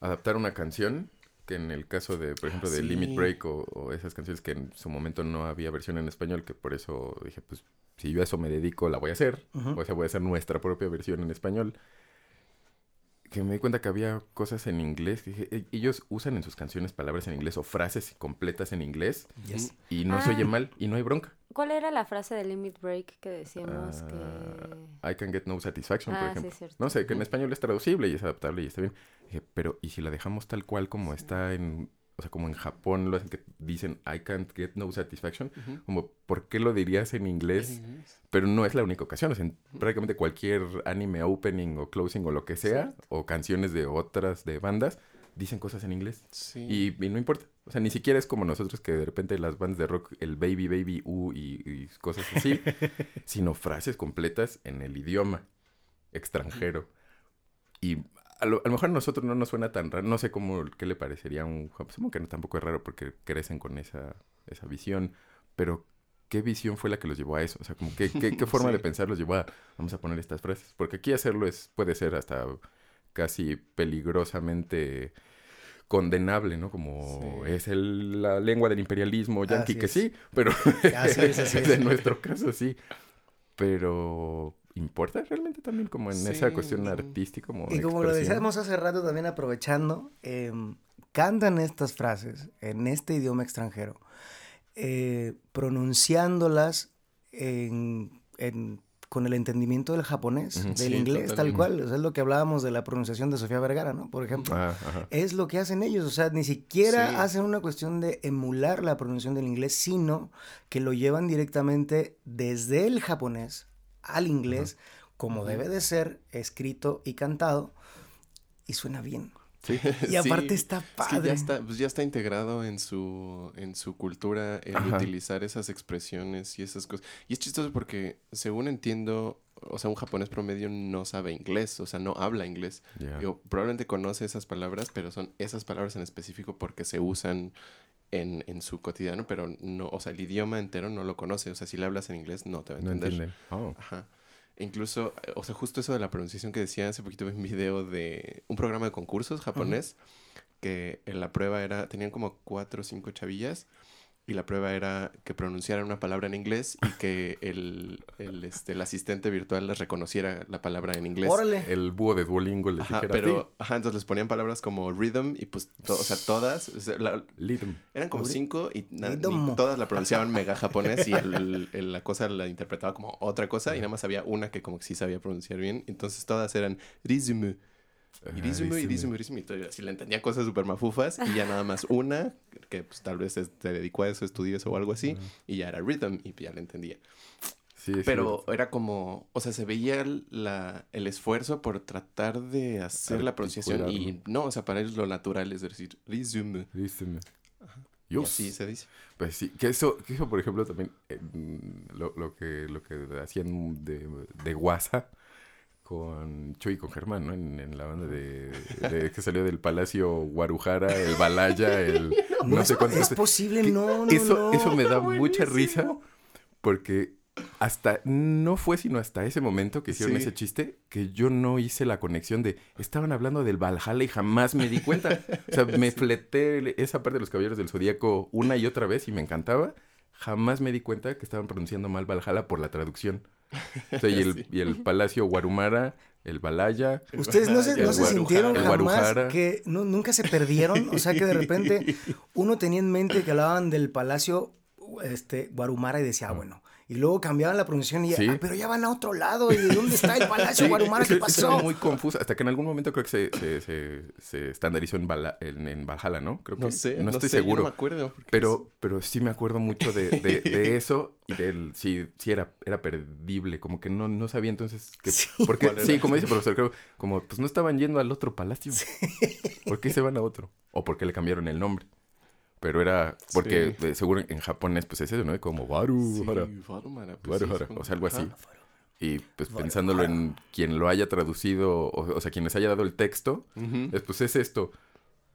adaptar una canción, que en el caso de, por ejemplo, de Sí. Limit Break o, o esas canciones que en su momento no había versión en español, que por eso dije, pues si yo a eso me dedico, la voy a hacer, o sea, voy a hacer nuestra propia versión en español. Que me di cuenta que había cosas en inglés, que dije, "E- ellos usan en sus canciones palabras en inglés o frases completas en inglés Yes. y no se Ah. oye mal y no hay bronca. ¿Cuál era la frase de Limit Break que decíamos que... Ah, I can get no satisfaction, por Ah, sí, ejemplo. no sé, que en español es traducible y es adaptable y está bien. Dije, pero ¿y si la dejamos tal cual como está en, o sea, como en Japón lo hacen que dicen I can't get no satisfaction? Como, ¿por qué lo dirías en inglés? Pero no es la única ocasión. O sea, en prácticamente cualquier anime opening o closing o lo que sea, o canciones de otras de bandas, dicen cosas en inglés. Sí. Y, y no importa. O sea, ni siquiera es como nosotros que de repente las bandas de rock, el baby, baby, uh, y, y cosas así, [laughs] sino frases completas en el idioma extranjero. Y a lo, a lo mejor a nosotros no nos suena tan raro. No sé cómo, qué le parecería a un... Supongo que no, tampoco es raro porque crecen con esa, esa visión. Pero, ¿qué visión fue la que los llevó a eso? O sea, como ¿qué, qué [laughs] forma Sí. de pensar los llevó a... Vamos a poner estas frases. Porque aquí hacerlo es puede ser hasta casi peligrosamente condenable, ¿no? Como Sí. es el- la lengua del imperialismo yanqui, que sí, pero Así es, así [laughs] es. en nuestro caso sí. Pero ¿importa realmente también como en esa cuestión artística? Como Y como lo decíamos hace rato también aprovechando, em, cantan estas frases en este idioma extranjero, eh, pronunciándolas en- en- con el entendimiento del japonés, del Sí, inglés, tal cual. O sea, es lo que hablábamos de la pronunciación de Sofía Vergara, ¿no? Por ejemplo. Ah. Es lo que hacen ellos, o sea, ni siquiera Sí. hacen una cuestión de emular la pronunciación del inglés, sino que lo llevan directamente desde el japonés al inglés, como debe de ser, escrito y cantado, y suena bien. Sí. [laughs] Y aparte está Es que padre. ya está, pues ya está integrado en su, en su cultura el Ajá. utilizar esas expresiones y esas cosas. Y es chistoso porque, según entiendo, o sea, un japonés promedio no sabe inglés, o sea, no habla inglés. Digo, probablemente conoce esas palabras, pero son esas palabras en específico porque se usan en, en su cotidiano, pero no, o sea, el idioma entero no lo conoce. O sea, si le hablas en inglés, no te va a No entender. Oh. Ajá. Incluso, eh, o sea, justo eso de la pronunciación que decía, hace poquito vi un video de un programa de concursos japonés, que en la prueba era, tenían como cuatro o cinco chavillas, y la prueba era que pronunciaran una palabra en inglés y que el, el, este, el asistente virtual les reconociera la palabra en inglés. Órale. El búho de Duolingo le Ajá, dijera pero, ajá, entonces les ponían palabras como rhythm y pues, to- o sea, todas, o sea, la- Lidm. eran como cinco y, na- Rhythm. y todas la pronunciaban mega japonés y el- el- la cosa la interpretaba como otra cosa y nada más había una que como que sí sabía pronunciar bien. Entonces todas eran rizumu. Y Ajá, rizumu, y así le entendía cosas súper mafufas y ya nada más una que pues tal vez se se dedicó a eso, estudios o algo así y ya era rhythm y ya le entendía. Sí, Pero era como, o sea, se veía la, el esfuerzo por tratar de hacer la pronunciación y no, o sea, para ellos lo natural es decir rizumu. Rizumu. Y así se dice. Pues sí, que eso, que eso por ejemplo, también eh, lo, lo que, lo que hacían de, de WhatsApp con Chuy y con Germán, ¿no? En, en la banda de, de- que salió del Palacio Guarujara, el Balaya, el no sé cuánto. Es posible, que no, no, eso, no. eso me da mucha risa porque hasta no fue sino hasta ese momento que hicieron Sí. ese chiste que yo no hice la conexión de estaban hablando del Valhalla y jamás me di cuenta. O sea, me [laughs] fleté esa parte de los caballeros del zodíaco una y otra vez y me encantaba. Jamás me di cuenta que estaban pronunciando mal Valhalla por la traducción. O sea, y el, [laughs] Sí. y el Palacio Guarumara, el Balaya. Ustedes no se, no sintieron jamás que no, nunca se perdieron, o sea que de repente [laughs] uno tenía en mente que hablaban del palacio este Guarumara y decía, ah, bueno, y luego cambiaban la pronunciación y Sí. ah, pero ya van a otro lado, ¿y de dónde está el [laughs] palacio Sí, Guarumara? ¿Qué era pasó? muy confusa. Hasta que en algún momento creo que se, se, se, se estandarizó en, Vala- en, en Valhalla, ¿no? Creo que, No sé, no, estoy sé, yo seguro. no me acuerdo. Pero, pero sí me acuerdo mucho de, de, de [laughs] eso y del sí, sí era, era perdible, como que no, no sabía entonces que, Sí. porque sí, como dice el profesor, creo, como pues no estaban yendo al otro palacio. ¿Por qué se van a otro? O porque le cambiaron el nombre. Pero era porque Sí. seguro en japonés pues es eso, ¿no? Como Waru, Sí, Hara, pues sí, Hara, o sea, algo así. Y pues pensándolo en quien lo haya traducido, o, o sea, quien les haya dado el texto, es, pues es esto.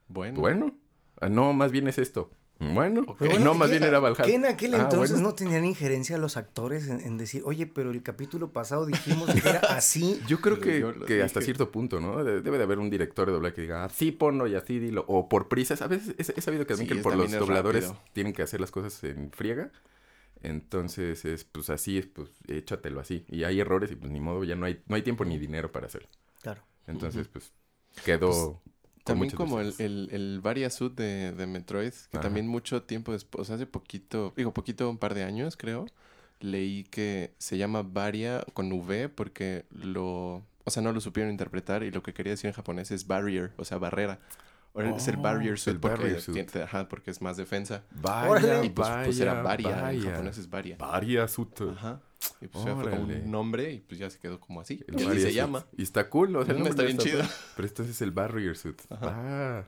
Bueno. Bueno, Ah, no, más bien es esto. Bueno, bueno, no, más ¿qué- bien era Valhalla. Que en aquel Ah, entonces bueno. no tenían injerencia los actores en, en decir, oye, pero el capítulo pasado dijimos que era así. [laughs] Yo creo que, yo que hasta cierto punto, ¿no? De- Debe de haber un director de doblaje que diga, así ponlo y así dilo. O por prisas. A veces he, sabido que, también Sí, que por los dobladores rápido. tienen que hacer las cosas en friega. Entonces es, pues así, es, pues échatelo así. Y hay errores y pues ni modo, ya no hay, no hay tiempo ni dinero para hacerlo. Claro. Entonces, pues quedó... con También como el, el, el Varia Suit de, de Metroid, que Ajá. también mucho tiempo después, hace poquito, digo poquito, un par de años creo, leí que se llama Varia con V porque lo, o sea, no lo supieron interpretar y lo que quería decir en japonés es barrier, o sea, barrera. Ahora es el Oh, Barrier Suit el porque, barrier suit. tiene- ajá, porque es más defensa. Vaya. Y pues, pues era vaya, Varia, en vaya. japonés es Varia. Varia Suto. Ajá. Y pues ya fue como un nombre y pues ya se quedó como así. El Y así se Suit. llama. Y está cool, o sea, el Ujú, nombre está bien chido. Pero esto es el Barrier Suit. Ah,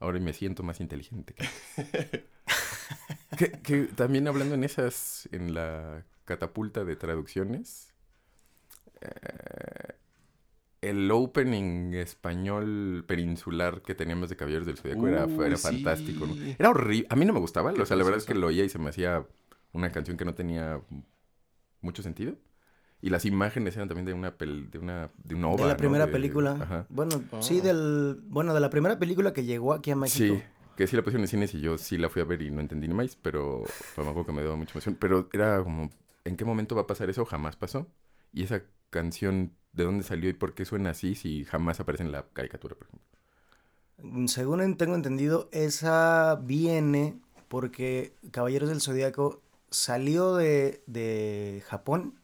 ahora me siento más inteligente. [laughs] que, que también hablando en esas, en la catapulta de traducciones, eh, el opening español peninsular que teníamos de Caballeros del Zodíaco era, Uy, era sí. fantástico. ¿no? Era horrible. A mí no me gustaba. O sea, la verdad es que lo oía y se me hacía una canción que no tenía mucho sentido. Y las imágenes eran también de una pel- de una de una De la ¿no? primera De- película. Ajá. Bueno, Oh. sí, del. Bueno, de la primera película que llegó aquí a México. Sí, que sí la pusieron en cines y yo sí la fui a ver y no entendí ni más, pero fue algo que me dio mucha emoción. Pero era como, ¿en qué momento va a pasar eso? Jamás pasó. Y esa canción, ¿de dónde salió y por qué suena así si jamás aparece en la caricatura, por ejemplo? Mm, Según en- tengo entendido, esa viene porque Caballeros del Zodíaco salió de, de Japón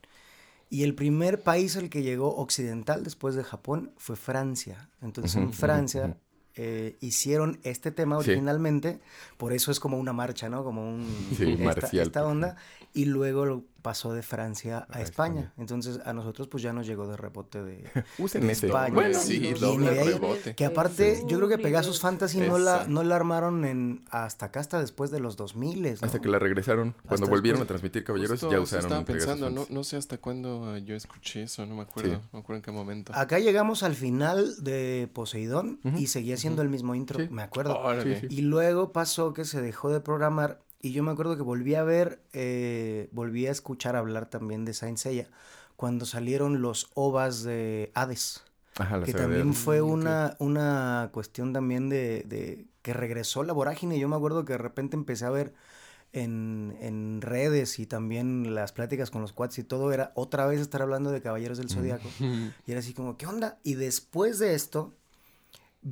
y el primer país al que llegó occidental después de Japón fue Francia. Entonces en Francia eh, hicieron este tema Sí. originalmente, por eso es como una marcha, ¿no? Como un, Sí, esta, marcial, esta pues, onda, y luego lo pasó de Francia a, A España. España. Entonces a nosotros pues ya nos llegó de rebote de, [laughs] Usen de ese. España. Bueno, sí, doble de ahí- rebote. Que aparte, yo creo que Pegasus Fantasy no la, no la armaron en hasta acá, hasta después de los 2000. ¿no? Hasta que la regresaron. Cuando Hasta volvieron a transmitir Caballeros, Justo ya usaron Estaba Pegasus pensando, no, Fantasy. no sé hasta cuándo eh, yo escuché eso, no me acuerdo. Sí. No me acuerdo en qué momento. Acá llegamos al final de Poseidón y seguía siendo el mismo intro, Sí. me acuerdo. Sí. Y luego pasó que se dejó de programar y yo me acuerdo que volví a ver, eh, volví a escuchar hablar también de Saint Seiya cuando salieron los ovas de Hades. Ajá, que también fue Mm, una, una cuestión también de, de que regresó la vorágine. Yo me acuerdo que de repente empecé a ver en, en redes y también las pláticas con los cuates y todo, era otra vez estar hablando de Caballeros del Zodíaco. [laughs] Y era así como, ¿qué onda? Y después de esto,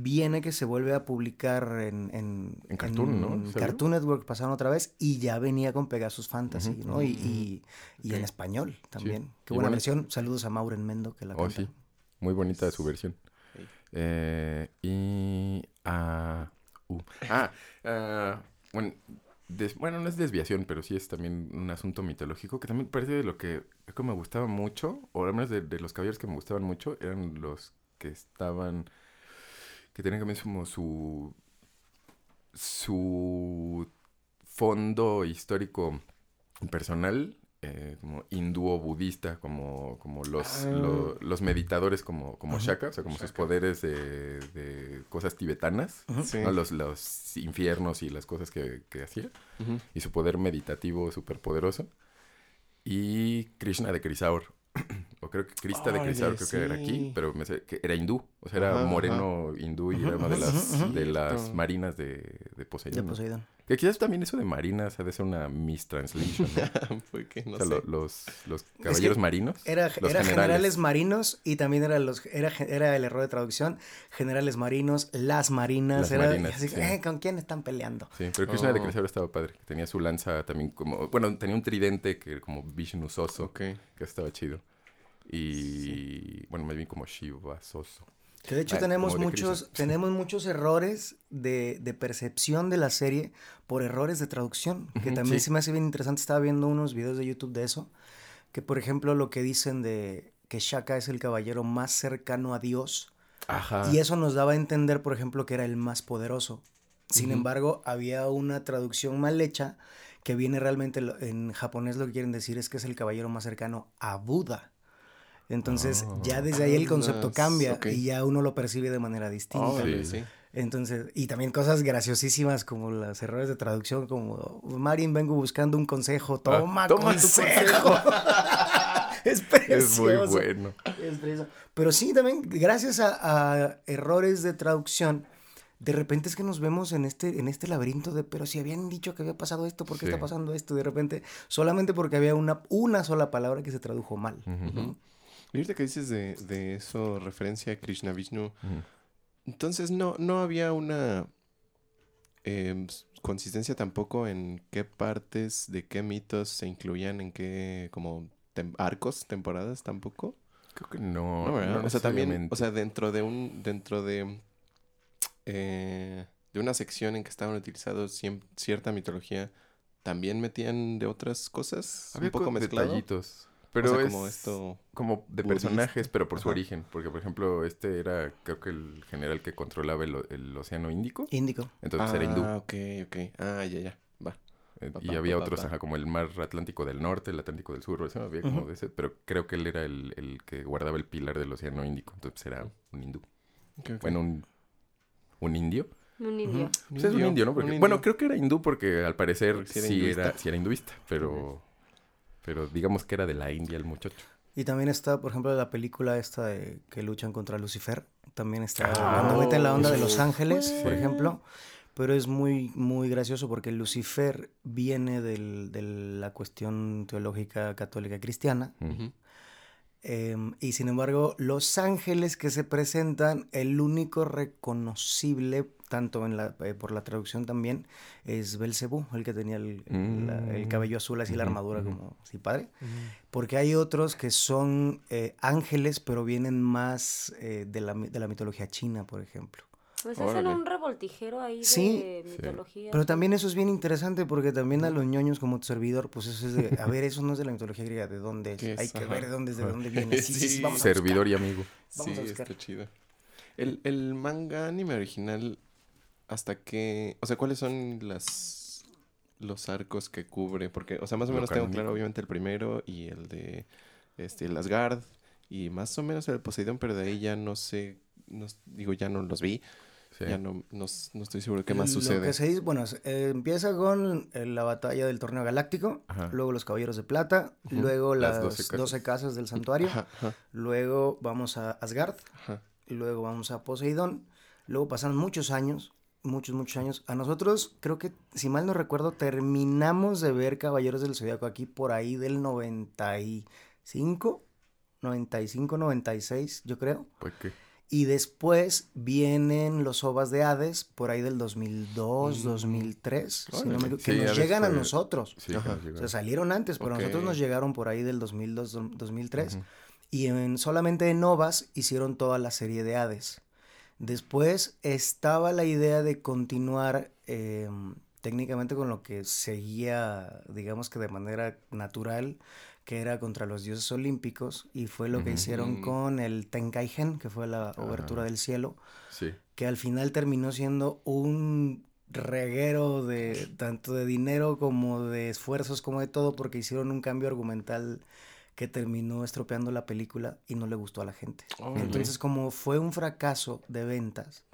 viene que se vuelve a publicar en, en, En Cartoon, ¿no? en. Cartoon Network, pasaron otra vez y ya venía con Pegasus Fantasy. ¿no? Y, y, y en español también. Qué Y buena bueno, versión. Saludos a Mauren Mendo que la Oh, canta. sí. Muy bonita su versión. Sí. Eh, y. ah, uh, ah, ah, bueno, des- bueno, no es desviación, pero sí es también un asunto mitológico que también parece de lo que, que me gustaba mucho, o al menos de, de los caballeros que me gustaban mucho, eran los que estaban. Que tenían también como su. su fondo histórico personal eh, como hindú o budista, como, como los, Ah. lo- los meditadores como, como Ajá. Shaka, o sea, como sus poderes de, de cosas tibetanas, Sí. ¿no? los, los infiernos y las cosas que, que hacía, y su poder meditativo súper poderoso. Y Krishna de Krisaur, [clears throat] o creo que Krista de Krisaur, creo que era aquí, pero me sé que era hindú, o sea, era Ajá, moreno hindú y era una de las, de las marinas de, de. Poseidón. Que quizás también eso de marinas ha de ser una mistranslation, ¿no? [laughs] O sea, sé. lo- los, los caballeros marinos. Era, los era generales. marinos y también era, los, era, era el error de traducción. Generales marinos, las marinas. Las era, marinas, así, sí. eh, ¿Con quién están peleando? Sí, pero Krishna de Oh. Krisaur estaba padre. Tenía su lanza también como... Bueno, tenía un tridente que era como Vishnu Soso, que estaba chido. Y... Bueno, más bien como Shiva Soso. Que de hecho tenemos muchos, tenemos muchos errores de, de percepción de la serie por errores de traducción. Que también sí. se me hace bien interesante. Estaba viendo unos videos de YouTube de eso. Que por ejemplo lo que dicen de que Shaka es el caballero más cercano a Dios. Ajá. Y eso nos daba a entender, por ejemplo, que era el más poderoso. Sin embargo, había una traducción mal hecha que viene realmente en japonés lo que quieren decir es que es el caballero más cercano a Buda. Entonces, Ah. ya desde ahí el concepto Ah, cambia ok. y ya uno lo percibe de manera distinta. Sí. sí. Entonces, y también cosas graciosísimas como los errores de traducción, como Marin, vengo buscando un consejo, toma, Ah, toma tu consejo. [laughs] es Es muy precioso. bueno. Es precioso. Pero sí, también, gracias a, a errores de traducción, de repente es que nos vemos en este, en este laberinto de, pero si habían dicho que había pasado esto, ¿por qué Sí. está pasando esto? De repente, solamente porque había una, una sola palabra que se tradujo mal. Y ahorita que dices de, de eso, referencia a Krishna Vishnu, entonces no, no había una em, consistencia tampoco en qué partes de qué mitos se incluían en qué como tem- arcos, temporadas tampoco. Creo que no. No, ¿verdad? no o sea, también, o sea, dentro de un, dentro de, eh, de una sección en que estaban utilizados cierta mitología, también metían de otras cosas, Había un poco co- mezclado. detallitos. Pero o sea, es como esto, como de budista. personajes, pero por su origen. Porque, por ejemplo, este era, creo que el general que controlaba el, el océano Índico. Índico. Entonces era hindú. Ah, ok, ok. Ah, ya, ya. Va. Eh, y había otros, ajá, como el mar Atlántico del Norte, el Atlántico del Sur, o sea, había como de ese, pero creo que él era el, el que guardaba el pilar del océano Índico, entonces era un hindú. Ok, ok. Bueno, un, un indio. Un indio. Pues es un indio, ¿no? Porque- un Bueno, creo que era hindú porque al parecer Porque sí, sí era sí era hinduista, pero, pero digamos que era de la India el muchacho. Y también está, por ejemplo, la película esta de que luchan contra Lucifer. También está Ah, cuando meten la onda de. Los Ángeles, por ejemplo. Pero es muy, muy gracioso porque Lucifer viene del- de la cuestión teológica católica cristiana. Em, y sin embargo, los ángeles que se presentan, el único reconocible, tanto en la, eh, por la traducción también, es Belcebú, el que tenía el, el- la- el Mm. cabello azul, así la armadura como así padre. Porque hay otros que son eh, ángeles, pero vienen más eh, de, la, de la mitología china, por ejemplo. Pues hacen Órale. un revoltijero ahí Sí. de Sí. mitología. Pero también eso es bien interesante porque también a los ñoños como tu servidor, pues eso es de, a ver, eso no es de la mitología griega, ¿de dónde es? Hay que Ajá. ver de dónde es, de dónde viene. Sí, sí, [laughs] sí, Sí. vamos a. Servidor y amigo. Vamos sí, a está chido. El, el manga anime original, ¿hasta qué? O sea, ¿cuáles son las los arcos que cubre? Porque, o sea, más o menos tengo claro, obviamente, el primero y el de este, el Asgard y más o menos el Poseidón, pero de ahí ya no sé, no, digo, ya no los vi, Sí. ya no, no, no estoy seguro qué más Lo sucede. que se dice, bueno, eh, empieza con eh, la batalla del torneo galáctico, Ajá. luego los caballeros de plata, luego Las las 12 12 casas. del santuario, Ajá, ajá, luego vamos a Asgard, ajá. luego vamos a Poseidón, luego pasan muchos años, muchos, muchos años. A nosotros, creo que, si mal no recuerdo, terminamos de ver Caballeros del Zodiaco aquí por ahí del 95, 95, 96, yo creo. Pues que Y después vienen los ovas de Hades por ahí del 2002, Mm. 2003, si no me Órale. equivoco, que Sí, nos llegan a nosotros. sí. O sea, salieron antes, pero a nosotros nos llegaron por ahí del 2002, do- 2003. Ujú. Y en, solamente en Ovas hicieron toda la serie de Hades. Después estaba la idea de continuar eh, técnicamente con lo que seguía, digamos que de manera natural, que era contra los dioses olímpicos, y fue lo que hicieron con el Tenkaigen, que fue la obertura del cielo, Sí. que al final terminó siendo un reguero de tanto de dinero como de esfuerzos como de todo porque hicieron un cambio argumental que terminó estropeando la película y no le gustó a la gente. Entonces como fue un fracaso de ventas,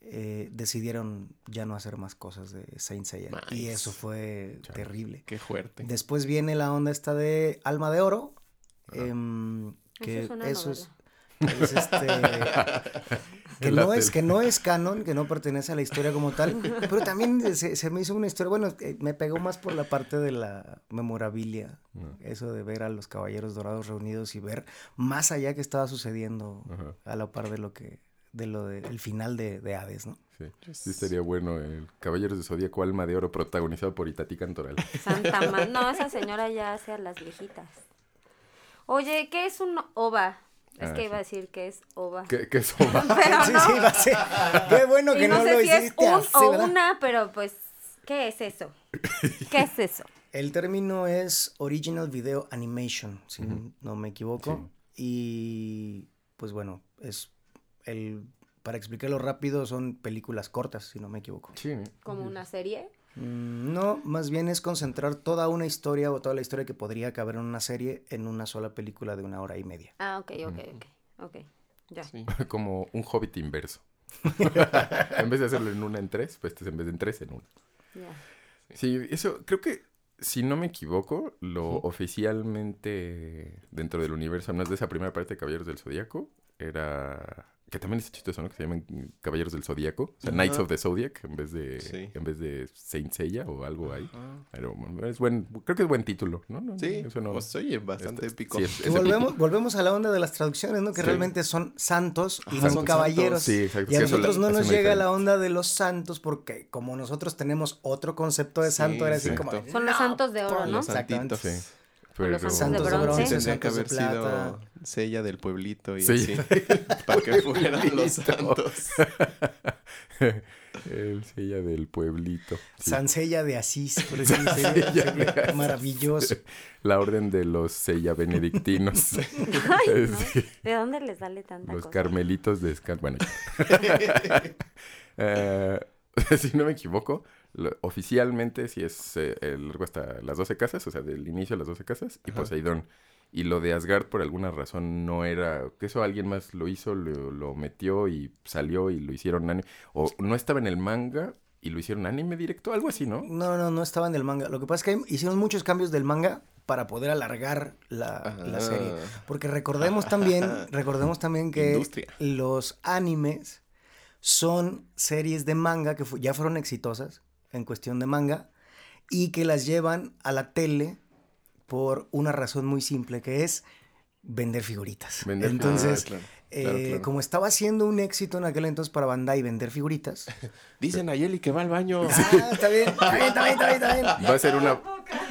eh, decidieron ya no hacer más cosas de Saint Seiya y eso fue terrible. Qué fuerte. Después viene la onda esta de Alma de Oro, em, que es una eso es. Es este [laughs] que no es que no es canon, que no pertenece a la historia como tal, pero también se, se me hizo una historia, bueno, eh, me pegó más por la parte de la memorabilia, Ujú. eso de ver a los caballeros dorados reunidos y ver más allá que estaba sucediendo Ajá. a la par de lo que de lo del final de, de Hades, ¿no? Sí. sí, estaría bueno el Caballeros de Zodíaco Alma de Oro protagonizado por Itati Cantoral. [laughs] Santa Ma- No, esa señora ya hace a las viejitas. Oye, ¿qué es un ova? Es Ah, que sí. iba a decir que es ova. ¿Qué, qué soba? [laughs] Pero [laughs] sí, no. sí, va a ser. Qué bueno Y que no, no, sé lo si es un así, o ¿verdad? una, pero pues, ¿qué es eso? [laughs] ¿Qué es eso? El término es Original Video Animation, si no me equivoco. Y pues bueno, es el para explicarlo rápido son películas cortas, si no me equivoco. Sí. ¿Como una serie? Mm, No, más bien es concentrar toda una historia o toda la historia que podría caber en una serie en una sola película de una hora y media. Ah, ok, ok, ok. Ok, ya. Sí. [laughs] [laughs] Como un hobbit inverso. [laughs] en vez de hacerlo en una en tres, pues este es en vez de en tres en una. ya. Sí, eso creo que, si no me equivoco, lo oficialmente dentro del universo, no es de esa primera parte de Caballeros del Zodíaco, era... Que también es chistoso, ¿no? Que se llaman Caballeros del Zodíaco. O sea, Knights of the Zodiac en vez de, Sí. en vez de Saint Seiya o algo ahí. Ah. Pero es buen, creo que es buen título, ¿no? No, Sí, eso no- pues oye, bastante Este, épico. sí, es- Que es volvemos, épico. volvemos a la onda de las traducciones, ¿no? Que Sí. realmente son santos y Ajá, no son caballeros. santos. Sí, exacto. Y a nosotros la- no nos llega la onda de los santos porque como nosotros tenemos otro concepto de Sí, santo, era así exacto. como... Son los santos de oro, ¿no? Exactamente. Sí. Pero- santos de de bronce. bronce, Tendría que haber santos de plata. sido sella del pueblito y Sí. así. [laughs] para que fueran los santos. [laughs] El sella del pueblito. Sí. Sansella de Asís, por [laughs] ejemplo, Sella de sería Asís. maravilloso. La orden de los sella benedictinos. Ay, no. Sí. ¿De dónde le sale tanta Los cosa? carmelitos de Scan. Bueno. Eh, si no me equivoco, lo- oficialmente sí es eh, el largo hasta las 12 casas, o sea, del inicio a las 12 casas, y Poseidón. Y lo de Asgard, por alguna razón, no era. Que eso alguien más lo hizo, lo, lo metió y salió y lo hicieron anime. O no estaba en el manga y lo hicieron anime directo, algo así, ¿no? No, no, no estaba en el manga. Lo que pasa es que hicieron muchos cambios del manga para poder alargar la, la Ah. serie. Porque recordemos también, [laughs] recordemos también que Industria. los animes son series de manga que ya fueron exitosas en cuestión de manga y que las llevan a la tele por una razón muy simple que es vender figuritas. Vender entonces, Ah, claro, eh, claro, claro. como estaba siendo un éxito en aquel entonces para Bandai vender figuritas, [laughs] Dicen a Yeli que va al baño. ah, está bien, está bien, está bien, está bien, está bien. Va a ser una,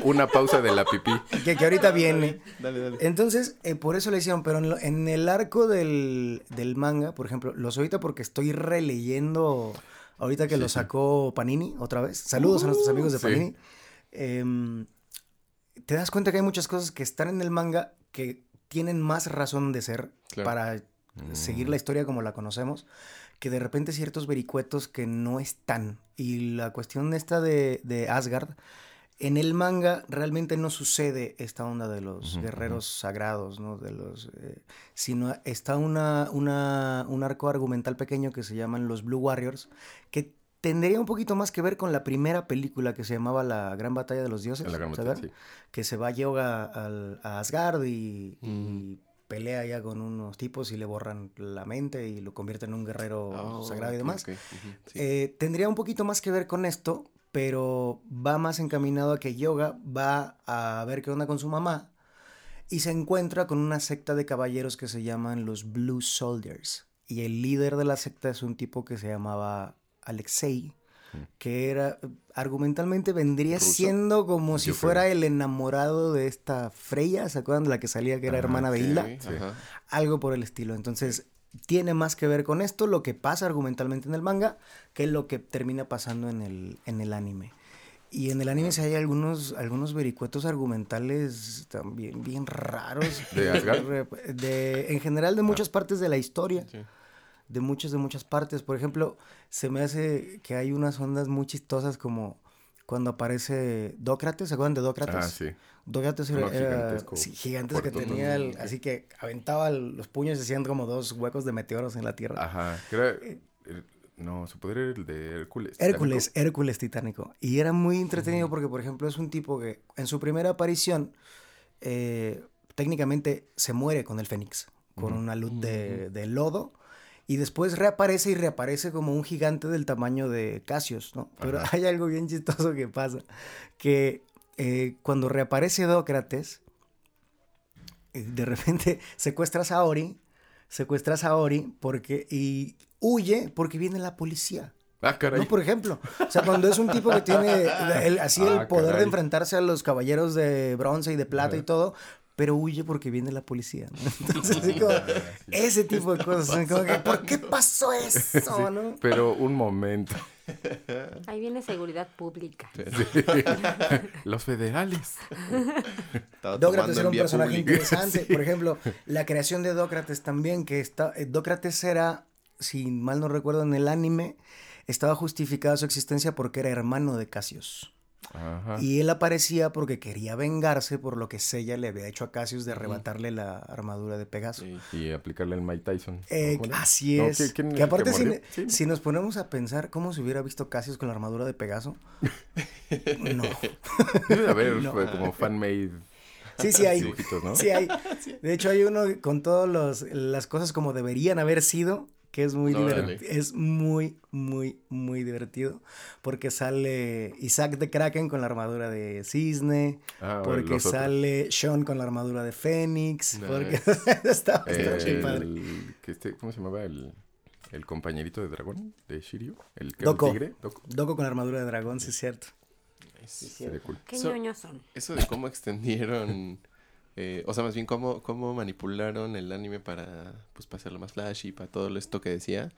una pausa de la pipí. [laughs] Que, que ahorita viene. Dale, dale. Entonces, eh, por eso le hicieron, pero en, lo- en el arco del, del manga, por ejemplo, los ahorita porque estoy releyendo, ahorita que Sí, lo sacó Panini otra vez. Saludos a nuestros amigos de sí. Panini. Em, te das cuenta que hay muchas cosas que están en el manga que tienen más razón de ser Claro. para seguir la historia como la conocemos, que de repente ciertos vericuetos que no están. Y la cuestión esta de, de Asgard, en el manga realmente no sucede esta onda de los guerreros sagrados, ¿no? De los, eh, sino está una, una, un arco argumental pequeño que se llaman los Blue Warriors, que tendría un poquito más que ver con la primera película que se llamaba La Gran Batalla de los Dioses, La gran ¿se batalla, sí. que se va Yoga al, a Asgard y, y pelea ya con unos tipos y le borran la mente y lo convierten en un guerrero Oh, sagrado y demás. sí. Eh, tendría un poquito más que ver con esto, pero va más encaminado a que Yoga va a ver qué onda con su mamá y se encuentra con una secta de caballeros que se llaman los Blue Soldiers. Y el líder de la secta es un tipo que se llamaba Alexei, que era, argumentalmente vendría ¿Ruso? siendo como si creo. fuera el enamorado de esta Freya, ¿se acuerdan de la que salía que era Ah, hermana de Hilda? Algo por el estilo. Entonces, tiene más que ver con esto, lo que pasa argumentalmente en el manga, que lo que termina pasando en el, en el anime. Y en el anime sí hay algunos, algunos vericuetos argumentales también bien raros. [laughs] ¿De Asgard? De, en general de muchas partes de la historia. Sí. De muchas, de muchas partes. Por ejemplo, se me hace que hay unas ondas muy chistosas como cuando aparece Dócrates. ¿Se acuerdan de Dócrates? Ah, sí. Dócrates era, era- gigantesco, sí, gigantes que tenía, el- así que aventaba el- los puños y hacían como dos huecos de meteoros en la tierra. Ajá. era- eh, no, su poder era el de Hércules. Hércules, titánico. Hércules titánico. Y era muy entretenido porque, por ejemplo, es un tipo que en su primera aparición eh, técnicamente se muere con el Fénix, con una luz de, de lodo. Y después reaparece y reaparece como un gigante del tamaño de Casios, ¿no? Pero Ajá. [laughs] hay algo bien chistoso que pasa, que eh, cuando reaparece Dócrates, eh, de repente [laughs] secuestras a Ori, secuestras a Ori porque, y huye porque viene la policía. Ah, caray. No, por ejemplo. O sea, cuando es un tipo que tiene el- así [laughs] el Ah, poder de enfrentarse a los caballeros de bronce y de plata y todo, pero huye porque viene la policía, ¿no? [laughs] Entonces, así como, ese tipo de cosas. son como que, ¿por qué pasó eso, no? Pero un momento. Ahí viene seguridad pública. [laughs] Los federales. Dócrates era un personaje pública. interesante. [laughs] Por ejemplo, la creación de Dócrates también, que está... eh, Dócrates era, si mal no recuerdo, en el anime, estaba justificada su existencia porque era hermano de Cassius. Ajá. Y él aparecía porque quería vengarse por lo que Sella le había hecho a Cassius de arrebatarle la armadura de Pegaso. Sí. Y aplicarle al Mike Tyson. Eh, así No, es. ¿quién- quién es que el aparte, si, murió? Sí. si nos ponemos a pensar cómo se hubiera visto Cassius con la armadura de Pegaso, [laughs] no. [laughs] Debe de haber No. fue como fan-made Sí, sí hay. ¿no? Sí hay. [laughs] De hecho, hay uno con todas las cosas como deberían haber sido, que es muy divertido. Es muy, muy, muy divertido. Porque sale Isaac de Kraken con la armadura de Cisne. Ah, porque sale Sean con la armadura de Fénix. Nice. Porque [laughs] está, padre. el, que este, ¿Cómo se llamaba? El, el compañerito de dragón de Shiryu. El el tigre. Doko. Doko con la armadura de dragón, sí es cierto. Sería cool. Qué So- ñoños son. Eso de cómo [laughs] extendieron, eh, o sea, más bien cómo, cómo manipularon el anime para, pues, para hacerlo más flashy, para todo esto que decía,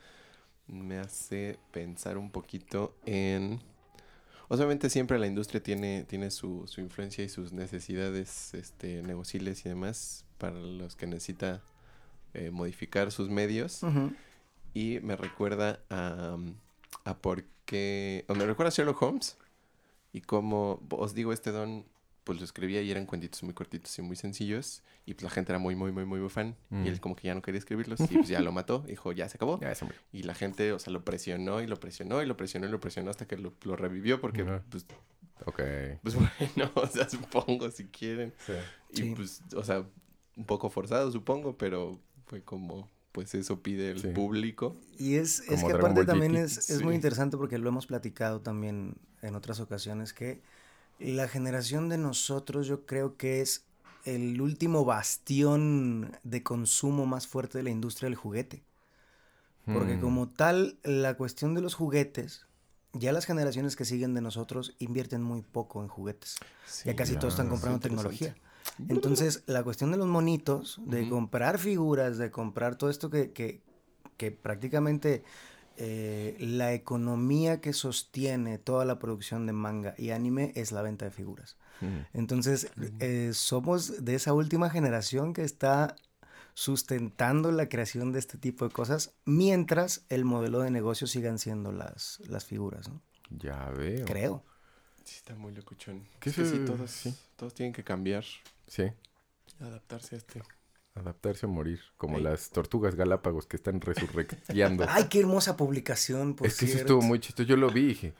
me hace pensar un poquito en... Obviamente siempre la industria tiene, tiene su, su influencia y sus necesidades este, negociables y demás para los que necesita eh, modificar sus medios. Y me recuerda a, a por qué... O me recuerda a Sherlock Holmes. Y como os digo, este don, pues lo escribía y eran cuentitos muy cortitos y muy sencillos. Y pues la gente era muy, muy, muy, muy, muy fan. Mm. Y él como que ya no quería escribirlos. [laughs] Y pues ya lo mató. Dijo, ya se acabó. Ya, se murió. Y la gente, o sea, lo presionó y lo presionó y lo presionó y lo presionó hasta que lo, lo revivió. Porque, Ajá. pues, Ok. pues [laughs] bueno, o sea, supongo si quieren. Y Sí. pues, o sea, un poco forzado, supongo, pero fue como, pues eso pide el Sí. público. Y es, es que aparte también es, es muy Sí. interesante porque lo hemos platicado también en otras ocasiones que la generación de nosotros yo creo que es el último bastión de consumo más fuerte de la industria del juguete. Porque Hmm. como tal, la cuestión de los juguetes, ya las generaciones que siguen de nosotros invierten muy poco en juguetes. ya casi todos están comprando tecnología. Entonces, la cuestión de los monitos, de comprar figuras, de comprar todo esto que, que, que prácticamente eh, la economía que sostiene toda la producción de manga y anime es la venta de figuras. Entonces, eh, somos de esa última generación que está sustentando la creación de este tipo de cosas, mientras el modelo de negocio sigan siendo las, las figuras, ¿no? Ya veo. Creo. Sí, está muy locuchón. ¿Qué Es que sí, todos, sí. todos tienen que cambiar, Sí. adaptarse a este. Adaptarse o morir. Como Ay. las tortugas galápagos que están resurrecteando. [laughs] Ay, qué hermosa publicación, por es que eso cierto. estuvo muy chistoso. Yo lo vi y dije,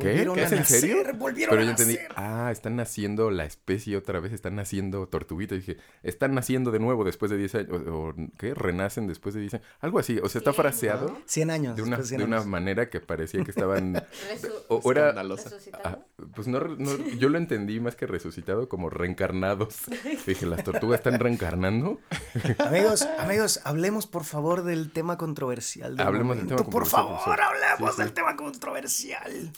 ¿qué? ¿Qué es en serio? nacer, Pero yo entendí, nacer. ah, están naciendo la especie otra vez, están naciendo tortuguitas. Y dije, están naciendo de nuevo después de 10 años. O, o, ¿qué? Renacen después de 10 años. Algo así. O sea, está fraseado 100 años. de una, de 100 de una manera que parecía que estaban... [laughs] O, o era... Ah, pues no, no- yo lo entendí más que resucitado como reencarnados. [laughs] Dije, ¿las tortugas están reencarnando? Amigos, amigos, hablemos por favor del tema controversial. del Hablemos del tema momento. Por controversial, favor, hablemos Sí, sí. del tema controversial.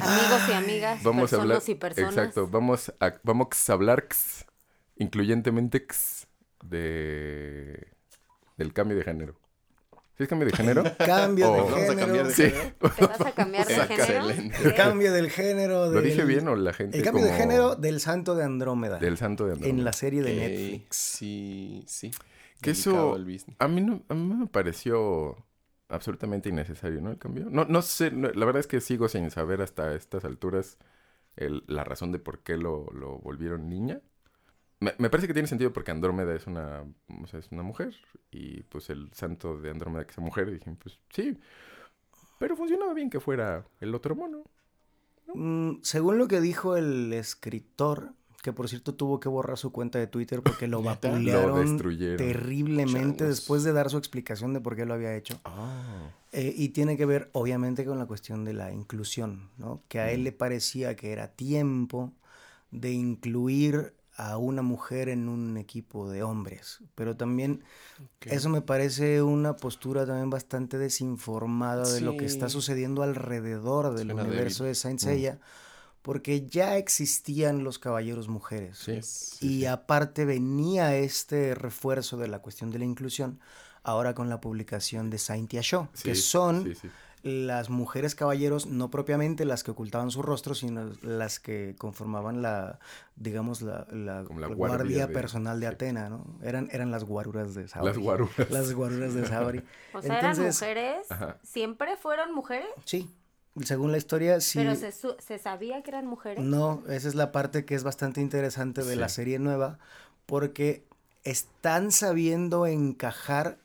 Amigos y amigas, Vamos a personas hablar... y personas. Exacto, vamos a, vamos a hablar x, incluyentemente x, de... del cambio de género. ¿Sí es cambio de género? [laughs] Cambio Oh. de Vamos a género. cambiar de Sí. género. ¿Te vas a cambiar de género? El cambio del género. ¿Lo del- dije bien o la gente El cambio de género del santo de Andrómeda. Del santo de Andrómeda? en la serie de Netflix. Sí, sí. Que eso-. A mí, no, a mí me pareció absolutamente innecesario, ¿no? El cambio. No, no sé, la verdad es que sigo sin saber hasta estas alturas la razón de por qué lo, lo volvieron niña. Me, me parece que tiene sentido porque Andrómeda es una, o sea, es una mujer y pues el santo de Andrómeda que es mujer, y dije, pues sí, pero funcionaba bien que fuera el otro mono. Mm, según lo que dijo el escritor, que por cierto tuvo que borrar su cuenta de Twitter porque lo [laughs] vapulearon terriblemente después de dar su explicación de por qué lo había hecho. Ah. Eh, y tiene que ver, obviamente, con la cuestión de la inclusión, ¿no? Que a él le parecía que era tiempo de incluir a una mujer en un equipo de hombres. Pero también eso me parece una postura también bastante desinformada de lo que está sucediendo alrededor del Suena universo de Saint Seiya, porque ya existían los caballeros mujeres. Sí. Y aparte venía este refuerzo de la cuestión de la inclusión ahora con la publicación de Saint Show, que son sí, sí. las mujeres caballeros, no propiamente las que ocultaban su rostro, sino las que conformaban la, digamos, la, guardia guardia, de- personal de sí. Atena, ¿no? Eran, eran las guaruras de Sabri. Las guaruras. Las guaruras de Sabri. [laughs] O sea, eran Entonces, mujeres, Ajá. siempre fueron mujeres, Sí, según la historia, sí. pero se, su- se sabía que eran mujeres. No, esa es la parte que es bastante interesante de la serie nueva, porque están sabiendo encajar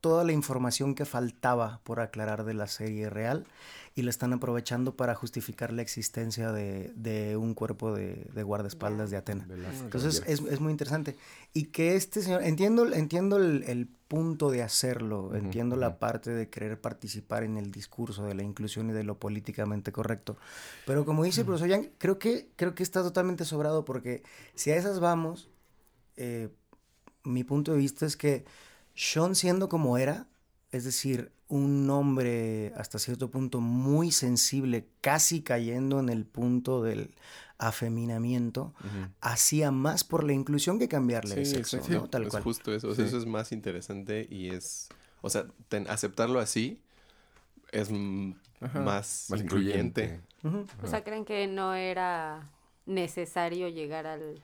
toda la información que faltaba por aclarar de la serie real y la están aprovechando para justificar la existencia de, de un cuerpo de, de guardaespaldas de Atena. De las Entonces es, es muy interesante. Y que este señor, entiendo, entiendo el, el punto de hacerlo, entiendo la ujú. parte de querer participar en el discurso de la inclusión y de lo políticamente correcto. Pero como dice el profesor Yang, creo que, creo que está totalmente sobrado porque si a esas vamos, eh, mi punto de vista es que Sean siendo como era, es decir, un hombre hasta cierto punto muy sensible, casi cayendo en el punto del afeminamiento, hacía más por la inclusión que cambiarle de Sí, sexo, sí, ¿no? Tal es cual. justo eso. O sea, Sí. eso es más interesante y es. O sea, ten- aceptarlo así es Ajá, más, Más incluyente. O sea, creen que no era necesario llegar al...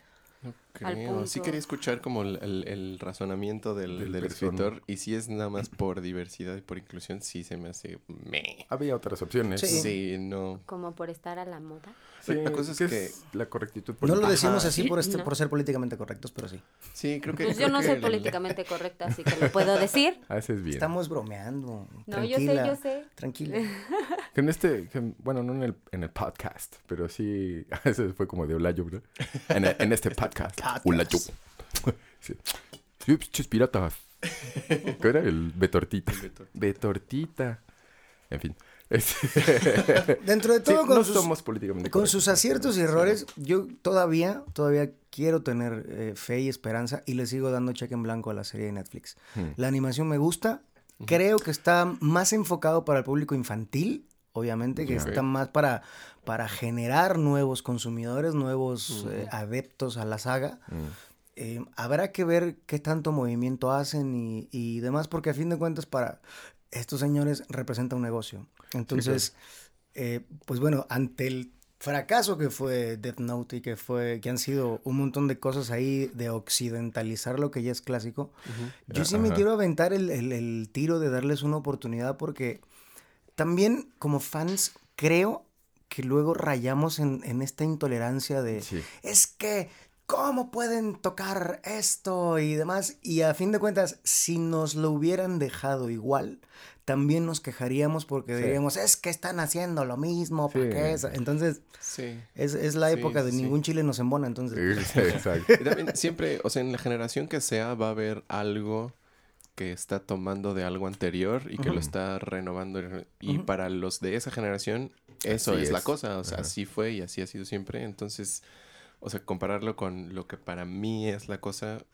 No Al creo. Sí quería escuchar como el, el- el razonamiento del, Del escritor y si es nada más por diversidad y por inclusión, sí se me hace me. Había otras opciones. Sí. Sí, no. como por estar a la moda. Sí, La cosa es que que- es la correctitud No lo política. decimos Ajá. así por, este, No. por ser políticamente correctos, pero sí. Sí, creo que. Pues yo no que soy el- políticamente correcta, así que lo puedo [laughs] decir. Haces bien. Estamos bromeando. No, yo sé, yo sé. Tranquila. [laughs] Que en este, que- bueno, no en el, en el podcast, pero sí, [laughs] ese fue como de Olayo, ¿verdad? En, en este podcast, podcast. Olayo. [laughs] Sí, Sí, pinches piratas. ¿Qué era? El Betortita. Betortita. En fin. [laughs] Dentro de Sí, todo, con, no sus, somos políticamente con correctos, sus aciertos y errores, yo todavía, todavía quiero tener eh, fe y esperanza y le sigo dando cheque en blanco a la serie de Netflix. Hmm. La animación me gusta. Creo que está más enfocado para el público infantil, obviamente, que Ok. está más para, para generar nuevos consumidores, nuevos eh, adeptos a la saga. Mm. Eh, habrá que ver qué tanto movimiento hacen y, y demás, porque a fin de cuentas para estos señores representa un negocio. Entonces, eh, pues bueno, ante el fracaso que fue Death Note y que fue que han sido un montón de cosas ahí de occidentalizar lo que ya es clásico, yo sí me Ajá. quiero aventar el, el- el tiro de darles una oportunidad porque también como fans creo que luego rayamos en, en esta intolerancia de Sí. es que, ¿cómo pueden tocar esto y demás? Y a fin de cuentas, si nos lo hubieran dejado igual, también nos quejaríamos porque Sí. diríamos, es que están haciendo lo mismo, ¿por Sí. qué es? Entonces, Sí. es, es la Sí, época de sí. ningún chile nos embona, entonces... Sí, Exacto. Y también siempre, o sea, en la generación que sea, va a haber algo que está tomando de algo anterior y que lo está renovando. Y para los de esa generación, eso es, la cosa. O sea, así fue y así ha sido siempre. Entonces, o sea, compararlo con lo que para mí es la cosa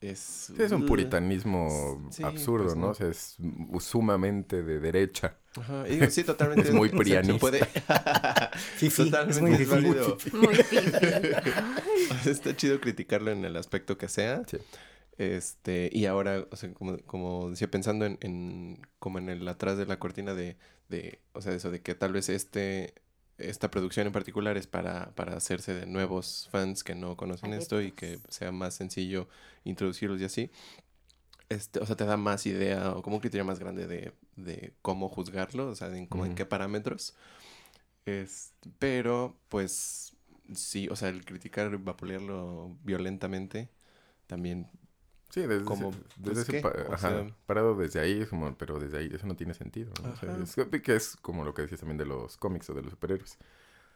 es... Sí, es un puritanismo Sí, absurdo, pues, ¿no? no. O sea, es sumamente de derecha. Ajá, y digo, sí, [laughs] totalmente. Es muy se- se prianista. puede... [laughs] Fifí, es totalmente muy es válido. Muy fifi. [laughs] O sea, está chido criticarlo en el aspecto que sea. Sí. Este, y ahora, o sea, como, como decía, pensando en, en, como en el atrás de la cortina de, de, o sea, eso de que tal vez este, esta producción en particular es para, para hacerse de nuevos fans que no conocen esto y que sea más sencillo introducirlos y así. Este, o sea, te da más idea o como un criterio más grande de, de cómo juzgarlo, o sea, en, como en qué parámetros. Es, pero, pues, sí, o sea, el criticar, vapulearlo violentamente, también Sí, desde, Como, ese, pues, desde ese ¿qué? pa- O ajá, sea- parado desde ahí, es como, pero desde ahí eso no tiene sentido. ¿no? O sea, Ajá. es que- es como lo que decías también de los cómics o de los superhéroes.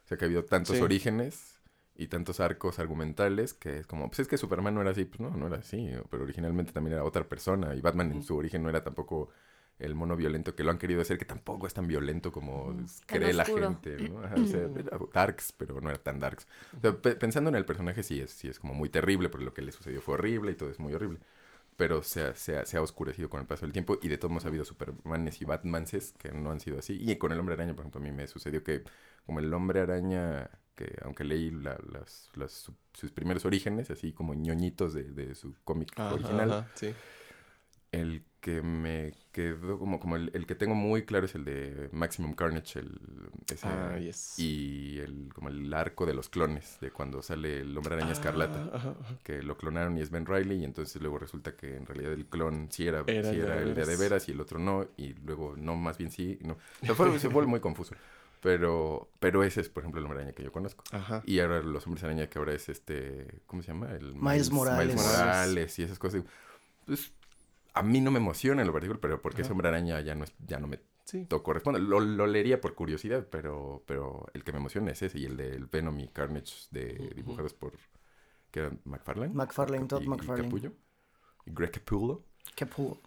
O sea, que ha habido tantos Sí. orígenes y tantos arcos argumentales que es como, pues es que Superman no era así, pues no, no era así, pero originalmente también era otra persona y Batman en su origen no era tampoco el mono violento que lo han querido hacer, que tampoco es tan violento como cree la gente, ¿no? Ajá, o sea, era darks, pero no era tan darks. O sea, pe- pensando en el personaje sí es, sí es como muy terrible, porque lo que le sucedió fue horrible y todo es muy horrible. Pero se ha, se, ha, se ha oscurecido con el paso del tiempo y de todos modos ha habido Supermanes y Batmanses que no han sido así. Y con el Hombre Araña, por ejemplo, a mí me sucedió que como el Hombre Araña, que aunque leí la- las, las- su- sus primeros orígenes, así como ñoñitos de, de su cómic Ajá, original, ajá, sí. el que me quedó como, como el, el que tengo muy claro es el de Maximum Carnage, el, ese, Ah, yes. y el, como el arco de los clones, de cuando sale el hombre araña escarlata, Ah, ajá, ajá. que lo clonaron y es Ben Riley, y entonces luego resulta que en realidad el clon sí era, Era sí el de era el de veras. de veras y el otro no, y luego no, más bien sí, no. O sea, fue, se fue muy confuso. Pero, pero ese es, por ejemplo, el hombre araña que yo conozco. Ajá. Y ahora los hombres araña que ahora es este, ¿cómo se llama? El Miles Morales. Miles Morales y esas cosas. Pues a mí no me emociona en lo particular, pero porque ese Ajá. hombre araña ya no es, ya no me Sí. corresponde. Lo, lo leería por curiosidad, pero, pero el que me emociona es ese y el del Venom y Carnage de dibujados por que eran McFarlane. McFarlane, Todd y, y McFarlane. Capullo. Y Greg Capullo. Pu-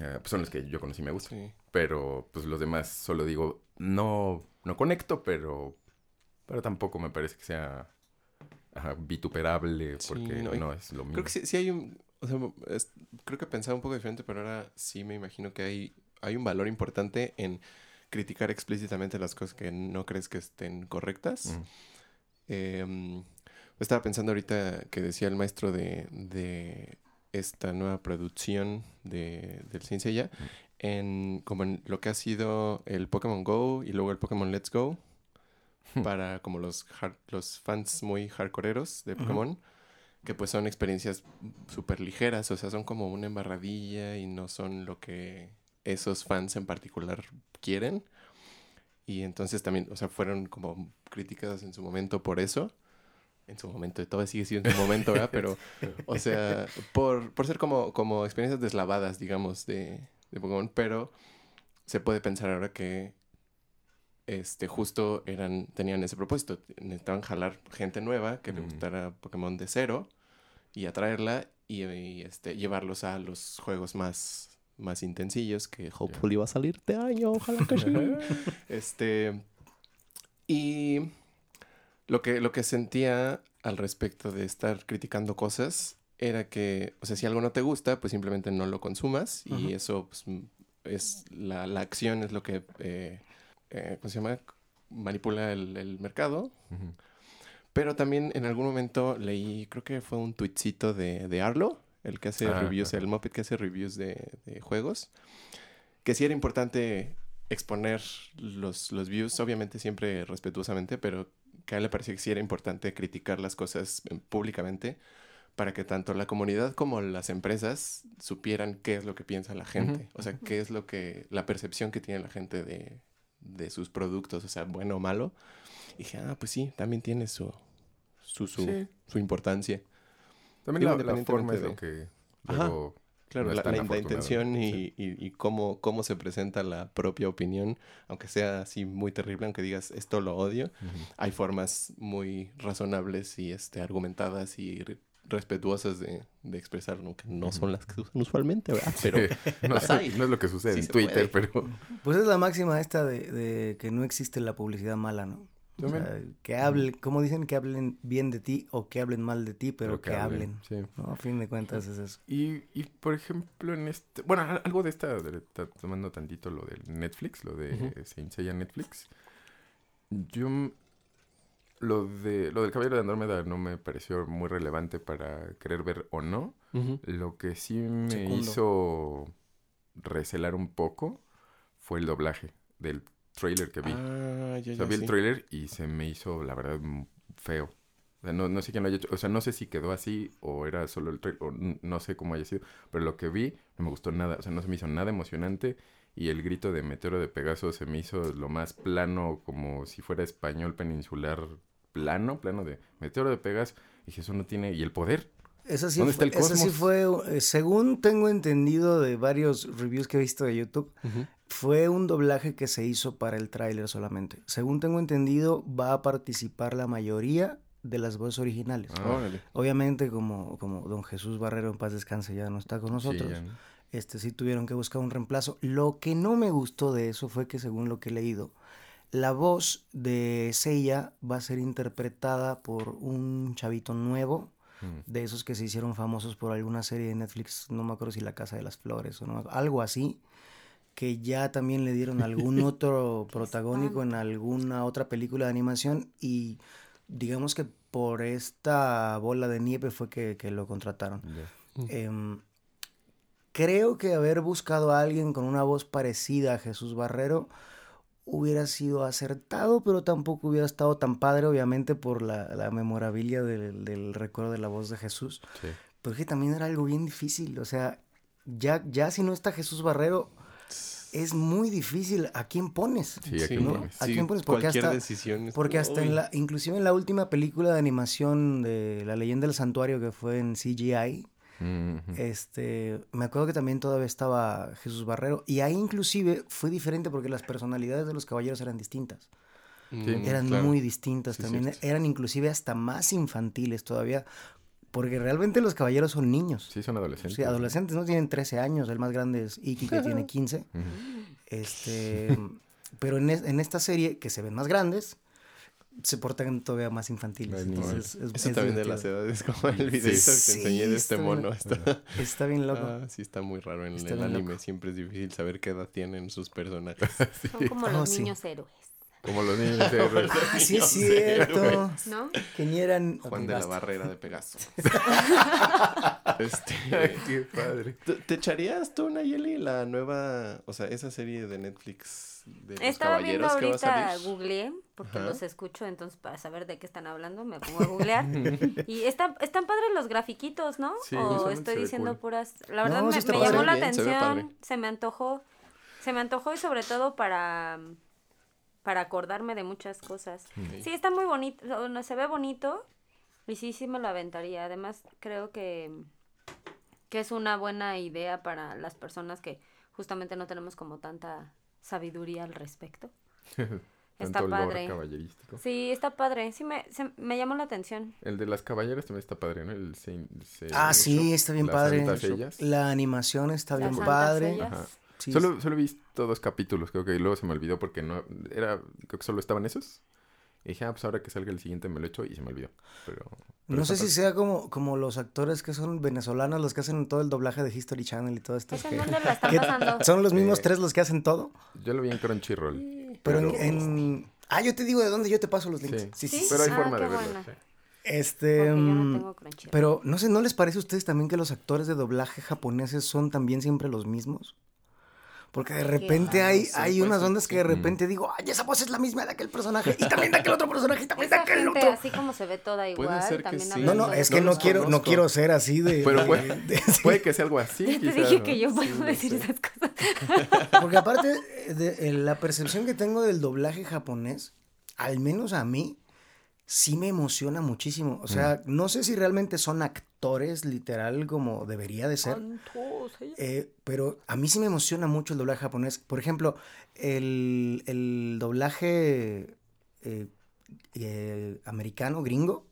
Eh, pues son los que yo conocí y me gustan. Sí. Pero pues los demás solo digo, no, no conecto, pero, pero tampoco me parece que sea ajá, vituperable Sí, porque no, es lo mismo. Creo que sí, sí hay un... O sea, es- creo que pensaba un poco diferente, pero ahora sí me imagino que hay, hay un valor importante en criticar explícitamente las cosas que no crees que estén correctas. Ujú. Em, estaba pensando ahorita que decía el maestro de, de esta nueva producción de, del Saint Seiya, Ujú. en como en lo que ha sido el Pokémon Go y luego el Pokémon Let's Go para como los hard- los fans muy hardcoreeros de. Pokémon que pues son experiencias súper ligeras, o sea, son como una embarradilla y no son lo que esos fans en particular quieren. Y entonces también, o sea, fueron como criticadas en su momento por eso. En su momento, todavía sigue siendo en su momento, ¿verdad? Pero, o sea, por, por ser como, como experiencias deslavadas, digamos, de, de Pokémon. Pero se puede pensar ahora que este justo eran tenían ese propósito. Necesitaban jalar gente nueva que le gustara Pokémon de cero y atraerla y, y, este, llevarlos a los juegos más, más intensillos que hopefully va a salir este año, ojalá que sí. [laughs] este, y lo que, lo que sentía al respecto de estar criticando cosas era que, o sea, si algo no te gusta, pues simplemente no lo consumas y eso pues, es la, la acción es lo que, eh, eh, ¿cómo se llama? Manipula el, el mercado. Ujú. Pero también en algún momento leí, creo que fue un tweetcito de, de Arlo, el que hace Ah, reviews, ajá. el Muppet que hace reviews de, de juegos, que sí era importante exponer los, los views, obviamente siempre respetuosamente, pero que a él le parecía que sí era importante criticar las cosas públicamente para que tanto la comunidad como las empresas supieran qué es lo que piensa la gente, Ujú, o sea, qué es lo que, la percepción que tiene la gente de, de sus productos, o sea, bueno o malo. Y dije, ah, pues sí, también tiene su, su, su, Sí. su importancia. También Digo, la, la forma es independientemente lo que Ajá. Claro, no la, intención y, Sí. y- y cómo, cómo se presenta la propia opinión, aunque sea así muy terrible, aunque digas esto lo odio, hay formas muy razonables y este, argumentadas y respetuosas de, de expresarlo, que no son las que se usan usualmente, ¿verdad? Pero [laughs] no, las hay. no es lo que sucede Sí en Twitter, puede. pero Pues es la máxima esta de, de que no existe la publicidad mala, ¿no? O sea, que hablen, como dicen, que hablen bien de ti o que hablen mal de ti, pero, que, hablen. Sí. ¿no? A fin de cuentas es eso. Y, y, por ejemplo, en este... Bueno, algo de esta... de- tomando tantito lo del Netflix, lo de. Saint Seiya Netflix. Yo... Lo, de, lo del Caballero de Andrómeda no me pareció muy relevante para querer ver o no. Lo que sí me hizo recelar un poco fue el doblaje del trailer que vi. Ah, ya, O sea, ya, vi el trailer y se me hizo, la verdad, feo. O sea, no, no sé quién lo haya hecho. O sea, no sé si quedó así o era solo el trailer, o no sé cómo haya sido. Pero lo que vi no me gustó nada. O sea, no se me hizo nada emocionante. Y el grito de Meteoro de Pegaso se me hizo lo más plano, como si fuera español peninsular plano, plano de Meteoro de Pegaso. Y dije, eso no tiene... ¿Y el poder? Esa sí, ¿Dónde fue, está el esa sí fue, eh, según tengo entendido de varios reviews que he visto de YouTube, fue un doblaje que se hizo para el tráiler solamente. Según tengo entendido, va a participar la mayoría de las voces originales. Ah. Obviamente, como, como don Jesús Barrero en paz descanse ya no está con nosotros, este sí tuvieron que buscar un reemplazo. Lo que no me gustó de eso fue que, según lo que he leído, la voz de Seiya va a ser interpretada por un chavito nuevo, Mm. de esos que se hicieron famosos por alguna serie de Netflix, no me acuerdo si La Casa de las Flores o no, algo así, que ya también le dieron algún [laughs] otro protagónico en alguna otra película de animación y digamos que por esta bola de nieve fue que, que lo contrataron. Ya. Em, creo que haber buscado a alguien con una voz parecida a Jesús Barrero hubiera sido acertado, pero tampoco hubiera estado tan padre, obviamente, por la, la memorabilia del, del recuerdo de la voz de Jesús. Sí. Pero es que también era algo bien difícil. O sea, ya, ya si no está Jesús Barrero, es muy difícil. ¿A quién pones? Sí, ¿a quién ¿no? pones? ¿A quién pones? Porque cualquier hasta- decisión es Porque como, hasta en la, inclusive en la última película de animación de La leyenda del santuario que fue en CGI, Este, me acuerdo que también todavía estaba Jesús Barrero y ahí inclusive fue diferente porque las personalidades de los caballeros eran distintas. Sí. Mm, eran claro. muy distintas Sí, también, cierto. eran inclusive hasta más infantiles todavía, porque realmente los caballeros son niños. Sí, son adolescentes. Sí, adolescentes, ¿no? Tienen 13 años, el más grande es Iki que tiene [laughs] 15. Ujú. Este, pero en, es- en esta serie, que se ven más grandes, se portan todavía más infantiles. Entonces, es, Eso es también de las edades, [laughs] como el videito que Sí, te enseñé de este mono. Está, Está bien loco. Ah, sí, está muy raro en Está el anime. loco. Siempre es difícil saber qué edad tienen sus personajes. [laughs] Son como Oh, los sí. niños héroes, Como los niños [laughs] de héroes. Ah, sí es cierto. ¿no? Que ni eran... Juan de la. Barrera de Pegaso. este, Ay, qué padre. ¿te, te echarías tú, Nayeli, la nueva, o sea, esa serie de Netflix de los Estaba viendo caballeros que va a ahorita, salir? googleé, porque Ajá. los escucho, entonces para saber de qué están hablando me pongo a googlear. [laughs] y está, están padres los grafiquitos, ¿no? Sí, o estoy diciendo cool. puras... La verdad No, sí me, me llamó la Bien, atención, se me antojó, se me antojó y sobre todo para para acordarme de muchas cosas. Sí, está muy bonito, no, se ve bonito y sí, sí me lo aventaría. Además, creo que, que es una buena idea para las personas que justamente no tenemos como tanta sabiduría al respecto. [laughs] Está Tanto lore padre. caballerístico. Sí, está padre. Sí, me, se- me llamó la atención. El de las caballeras también está padre, ¿no? El Se- Ah, sí, está bien Las padre. La animación está bien padre. Ellas. Ajá. Sí, Solo, solo he visto dos capítulos, creo que luego se me olvidó porque no era, creo que solo estaban esos. Y dije, ah, pues ahora que salga el siguiente me lo echo y se me olvidó. Pero No sé si sea como, como los actores que son venezolanos, los que hacen todo el doblaje de History Channel y todo esto. ¿Esa que- en dónde la están [laughs] que pasando? son los mismos Eh, tres los que hacen todo. Yo lo vi en Crunchyroll. Pero en, en- Ah, yo te digo de dónde yo te paso los links. Sí, Sí, sí, pero hay Ah, forma de verlo. Este. Yo no mm, tengo Crunchyroll. Pero no sé, ¿no les parece a ustedes también que los actores de doblaje japoneses son también siempre los mismos? Porque de repente hay, sí, hay puede unas ondas que que de repente digo, ay, esa voz es la misma de aquel personaje, y [laughs] también de aquel otro personaje, y también de aquel gente, otro. así como se ve toda Puede igual, ser que también sí. No, no, es que no no quiero, no quiero ser así de. Pero de- puede, de- [laughs] puede que sea algo así. Ya te dije ¿no? que yo puedo decir sé. esas cosas. [laughs] Porque aparte, de, eh, la percepción que tengo del doblaje japonés, al menos a mí, sí me emociona muchísimo. O sea, no sé si realmente son actores literal como debería de ser. Eh, pero a mí sí me emociona mucho el doblaje japonés. Por ejemplo, el, el doblaje eh, eh, americano, gringo,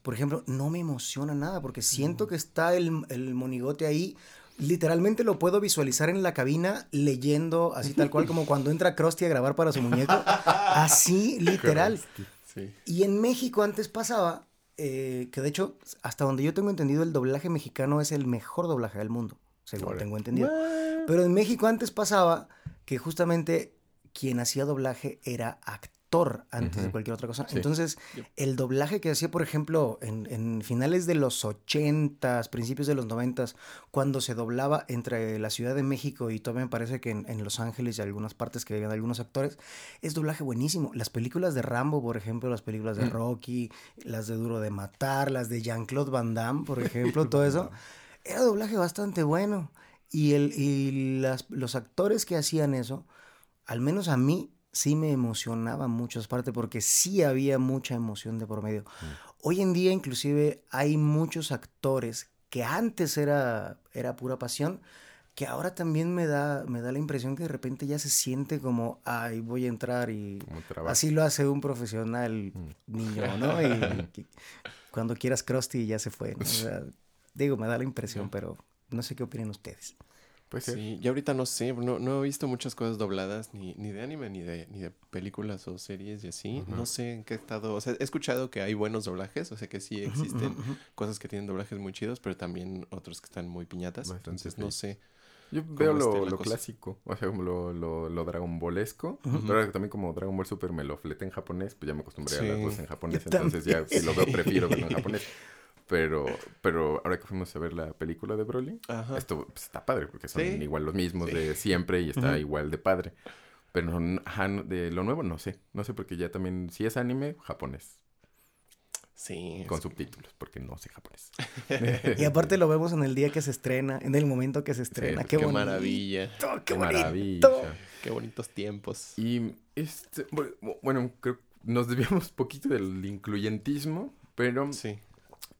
por ejemplo, no me emociona nada porque siento que está el, el monigote ahí. Literalmente lo puedo visualizar en la cabina leyendo así tal cual como cuando entra Krusty a grabar para su muñeco. [laughs] Así, literal. Sí. Y en México antes pasaba, eh, que de hecho, hasta donde yo tengo entendido, el doblaje mexicano es el mejor doblaje del mundo, según tengo entendido. Pero en México antes pasaba que justamente quien hacía doblaje era actor antes de cualquier otra cosa. Sí. Entonces, el doblaje que hacía, por ejemplo, en, en finales de los 80s, principios de los 90s, cuando se doblaba entre la Ciudad de México y todavía me parece que en, en Los Ángeles y algunas partes que vivían algunos actores, es doblaje buenísimo. Las películas de Rambo, por ejemplo, las películas de Rocky, las de Duro de Matar, las de Jean-Claude Van Damme, por [laughs] ejemplo, todo eso, era doblaje bastante bueno. Y, el, y las, los actores que hacían eso, al menos a mí, sí me emocionaba mucho, aparte porque sí había mucha emoción de por medio. Hoy en día, inclusive, hay muchos actores que antes era, era pura pasión, que ahora también me da, me da la impresión que de repente ya se siente como, ay, voy a entrar y así lo hace un profesional niño, [laughs] ¿no? Y cuando quieras Krusty ya se fue, ¿no? O sea, digo, me da la impresión, pero no sé qué opinan ustedes. Puede ser. Sí, y ahorita no sé, no, no he visto muchas cosas dobladas, ni, ni de anime, ni de, ni de películas o series y así. No sé en qué estado, o sea, he escuchado que hay buenos doblajes, o sea que sí existen cosas que tienen doblajes muy chidos, pero también otros que están muy piñatas. Bastante, Entonces no sé. Yo veo lo, lo clásico, o sea, como lo, lo, lo Dragon Ballesco. Pero ahora que también como Dragon Ball Super me lo fleté en japonés, pues ya me acostumbré a las voces en japonés. Yo Entonces ya si lo veo prefiero verlo en japonés. [laughs] Pero, pero ahora que fuimos a ver la película de Broly, Ajá. esto pues, está padre porque son Sí. igual los mismos Sí. de siempre y está igual de padre. Pero no- de lo nuevo no sé. No sé porque ya también, si es anime, japonés. Sí. Con subtítulos, porque no sé japonés. [laughs] Y aparte lo vemos en el día que se estrena, en el momento que se estrena. Sí, qué, Qué bonito, maravilla. Qué, Qué bonito. maravilla. Qué bonitos tiempos. Y este, bu- bueno, creo que nos desviamos [laughs] poquito del incluyentismo, pero Sí.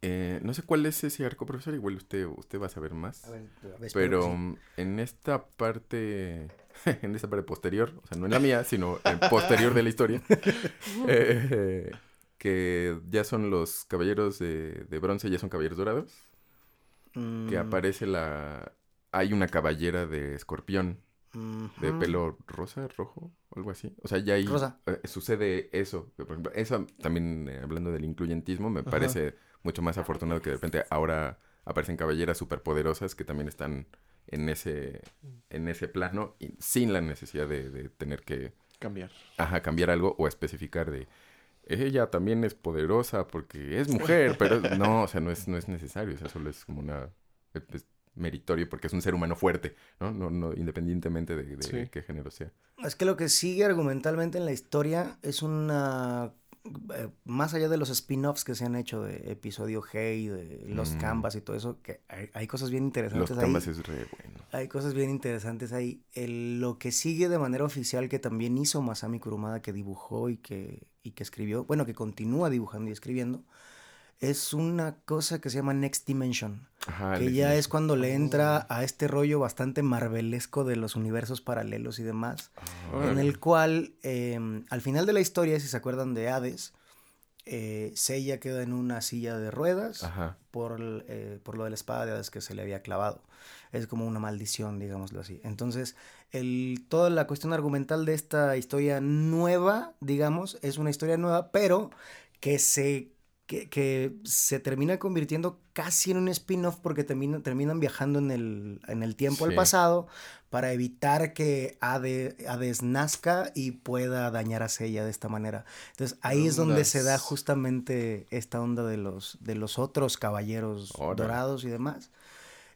Eh, no sé cuál es ese arco, profesor. Igual usted, usted va a saber más. A ver, a Pero sí. en esta parte, [laughs] en esta parte posterior, o sea, no en la mía, sino en posterior de la historia, [laughs] eh, que ya son los caballeros de, de bronce, ya son caballeros dorados, que Mm, aparece la... Hay una caballera de escorpión, de pelo rosa, rojo, algo así. O sea, ya ahí Rosa. eh, sucede eso. Por ejemplo, eso también, eh, hablando del incluyentismo, me parece mucho más afortunado que de repente ahora aparecen caballeras superpoderosas que también están en ese, en ese plano y sin la necesidad de, de tener que Cambiar. ajá, cambiar algo o especificar de ella también es poderosa porque es mujer, pero [laughs] no, o sea, no es, no es necesario, o sea, solo es como una es- es meritorio porque es un ser humano fuerte, ¿no? No, no independientemente de, de Sí. qué género sea. Es que lo que sigue argumentalmente en la historia es una... eh, más allá de los spin-offs que se han hecho de episodio G y de los Mm. canvas y todo eso, que hay, hay cosas bien Los interesantes ahí. canvas es re bueno. Hay cosas bien interesantes ahí. El- lo que sigue de manera oficial que también hizo Masami Kurumada, que dibujó y que, y que escribió, bueno, que continúa dibujando y escribiendo, es una cosa que se llama Next Dimension, Ajá, que ya es cuando le entra a este rollo bastante marvelesco de los universos paralelos y demás, en Órale. el cual eh, al final de la historia, si se acuerdan de Hades, eh, Seiya queda en una silla de ruedas Ajá. por, eh, por lo de la espada de Hades que se le había clavado. Es como una maldición, digámoslo así. Entonces, el, toda la cuestión argumental de esta historia nueva, digamos, es una historia nueva, pero que se, que, que se termina convirtiendo casi en un spin-off porque termina- terminan viajando en el, en el tiempo al pasado para evitar que Hade- Hades nazca y pueda dañar a Seiya de esta manera. Entonces ahí es donde se da justamente esta onda de los, de los otros caballeros dorados y demás.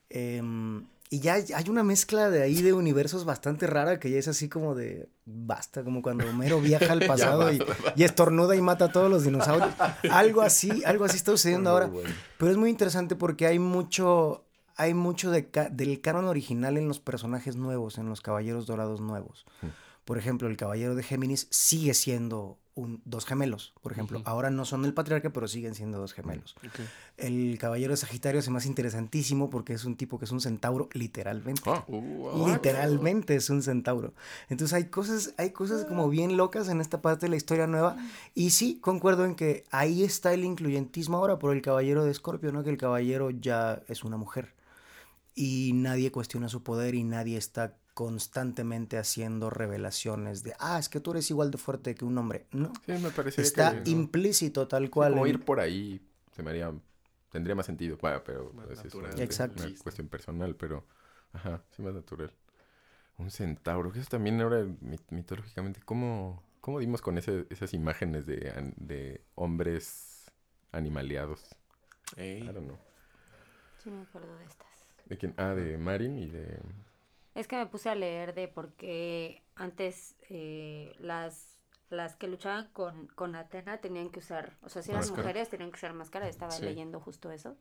Em, y ya hay- una mezcla de ahí de universos bastante rara que ya es así como de basta, como cuando Homero viaja al [laughs] pasado y, y estornuda y mata a todos los dinosaurios. Algo así, algo así está sucediendo ahora. Bueno. Pero es muy interesante porque hay mucho, hay mucho de ca- del canon original en los personajes nuevos, en los caballeros dorados nuevos. Mm. Por ejemplo, el caballero de Géminis sigue siendo un, dos gemelos, por ejemplo. Ahora no son el patriarca, pero siguen siendo dos gemelos. El caballero de Sagitario es más interesantísimo porque es un tipo que es un centauro, literalmente. Ah, Uh, wow. Literalmente es un centauro. Entonces hay cosas, hay cosas como bien locas en esta parte de la historia nueva. Y sí, concuerdo en que ahí está el incluyentismo ahora por el caballero de Escorpio, ¿no? Que el caballero ya es una mujer. Y nadie cuestiona su poder y nadie está constantemente haciendo revelaciones de, ah, es que tú eres igual de fuerte que un hombre. No. Sí, me parece Está que... implícito tal Sí, cual. como en- ir por ahí se me haría... Tendría más sentido, bueno, pero Más pues, es natural. una, Exacto. una cuestión personal, pero... Ajá, sí, más natural. Un centauro, que eso también ahora mit- mitológicamente, ¿cómo, cómo dimos con ese, esas imágenes de, hombres animaleados? Ey. I don't know. Sí, me acuerdo de estas. ¿De quién? Ah, de Marin y de... Es que me puse a leer de por qué antes eh, las, las que luchaban con, con Atena tenían que usar, o sea, si eran Máscara. mujeres tenían que usar máscara. Estaba Sí. leyendo justo eso.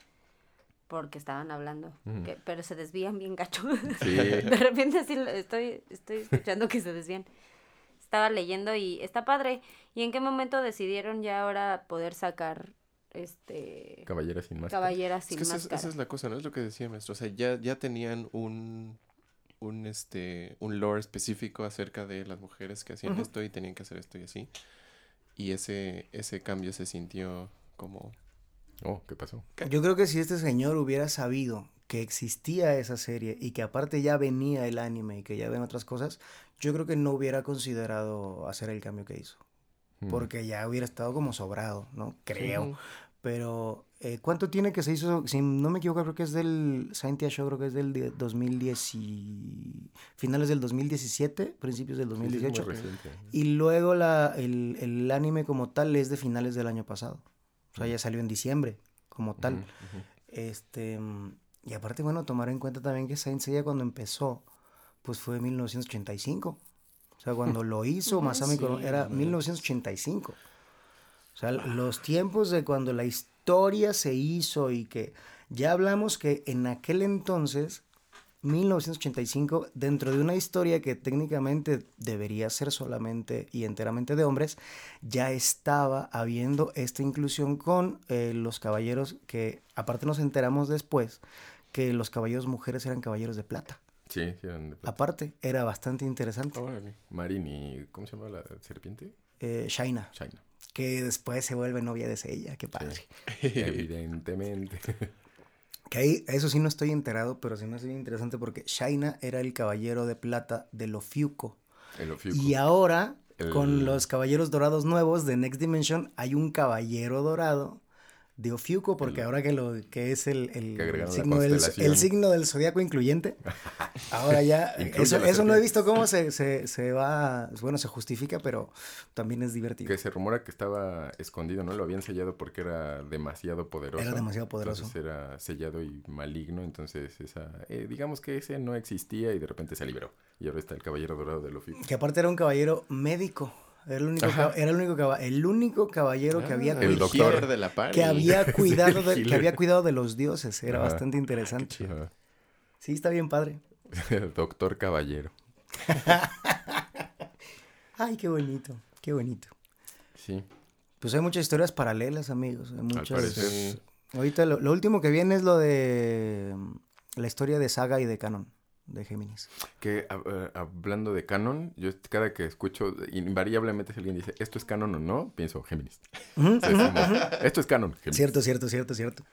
Porque estaban hablando. Que- pero se desvían bien gacho. Sí. [laughs] De repente así lo- estoy, estoy escuchando que se desvían. Estaba leyendo y está padre. ¿Y en qué momento decidieron ya ahora poder sacar este Caballera sin máscara. caballeras Es sin que esa es, máscara? esa es la cosa, ¿no? Es lo que decía maestro. O sea, ya, ya tenían un, un, este, un lore específico acerca de las mujeres que hacían Ujú. esto y tenían que hacer esto y así. Y ese, ese cambio se sintió como... Oh, ¿qué pasó? Yo creo que si este señor hubiera sabido que existía esa serie y que aparte ya venía el anime y que ya ven otras cosas, yo creo que no hubiera considerado hacer el cambio que hizo. Mm. Porque ya hubiera estado como sobrado, ¿no? Creo. Ujú. Pero, eh, ¿cuánto tiene que se hizo? Si no me equivoco, creo que es del Scientia Show, creo que es del de- 2010 y... finales del 2017, principios del Sí, sí, es muy 2018. reciente. y luego la, el, el anime como tal es de finales del año pasado. O sea, ya salió en diciembre. como tal. Este, y aparte, bueno, tomar en cuenta también que Saint Seiya cuando empezó, pues fue en 1985. O sea, cuando lo hizo Masami Kurumada era 1985. O sea, los tiempos de cuando la historia se hizo y que ya hablamos que en aquel entonces 1985, dentro de una historia que técnicamente debería ser solamente y enteramente de hombres, ya estaba habiendo esta inclusión con eh, los caballeros que, aparte nos enteramos después, que los caballeros mujeres eran caballeros de plata. Sí, sí, eran de plata. Aparte, era bastante interesante. Órale. Marin y... ¿Cómo se llama la serpiente? Eh, Shaina, China. Que después se vuelve novia de ella, qué padre. [laughs] Evidentemente. Que ahí, eso sí no estoy enterado, pero sí me hace interesante porque Shaina era el caballero de plata de Lofiuco. El Ofiuco. Y ahora, El- con los caballeros dorados nuevos de Next Dimension, hay un caballero dorado de Ofiuco, porque El- ahora que lo que es el, el Que signo, del, constelación. el signo del zodiaco incluyente, [laughs] ahora ya, eso, eso no he visto cómo se, [laughs] se, se va, bueno, se justifica, pero también es divertido. Que se rumora que estaba escondido, ¿no? Lo habían sellado porque era demasiado poderoso. Era demasiado poderoso. Entonces era sellado y maligno. Entonces, esa, eh, digamos que ese no existía y de repente se liberó. Y ahora está el Caballero Dorado de Luffy. Que aparte era un caballero médico. Era el único, Ajá. cab- era el único, caba- el único caballero que había Ah, El doctor. healer de la party. que había [laughs] cuidado de, que había cuidado de los dioses. Era Ajá. bastante interesante. Ajá. Sí, está bien padre. [laughs] Doctor Caballero. [laughs] Ay, qué bonito, qué bonito. Sí. Pues hay muchas historias paralelas, amigos. Hay Al muchas. parecer. Ahorita lo, lo último que viene es lo de mm, la historia de Saga y de Canon, de Géminis. Que hab- eh, hablando de canon, yo cada que escucho, invariablemente si alguien dice esto es canon o no, pienso Géminis. Ujú, O sea, es ujú, como, ujú. esto es canon. Géminis. Cierto, cierto, cierto, cierto.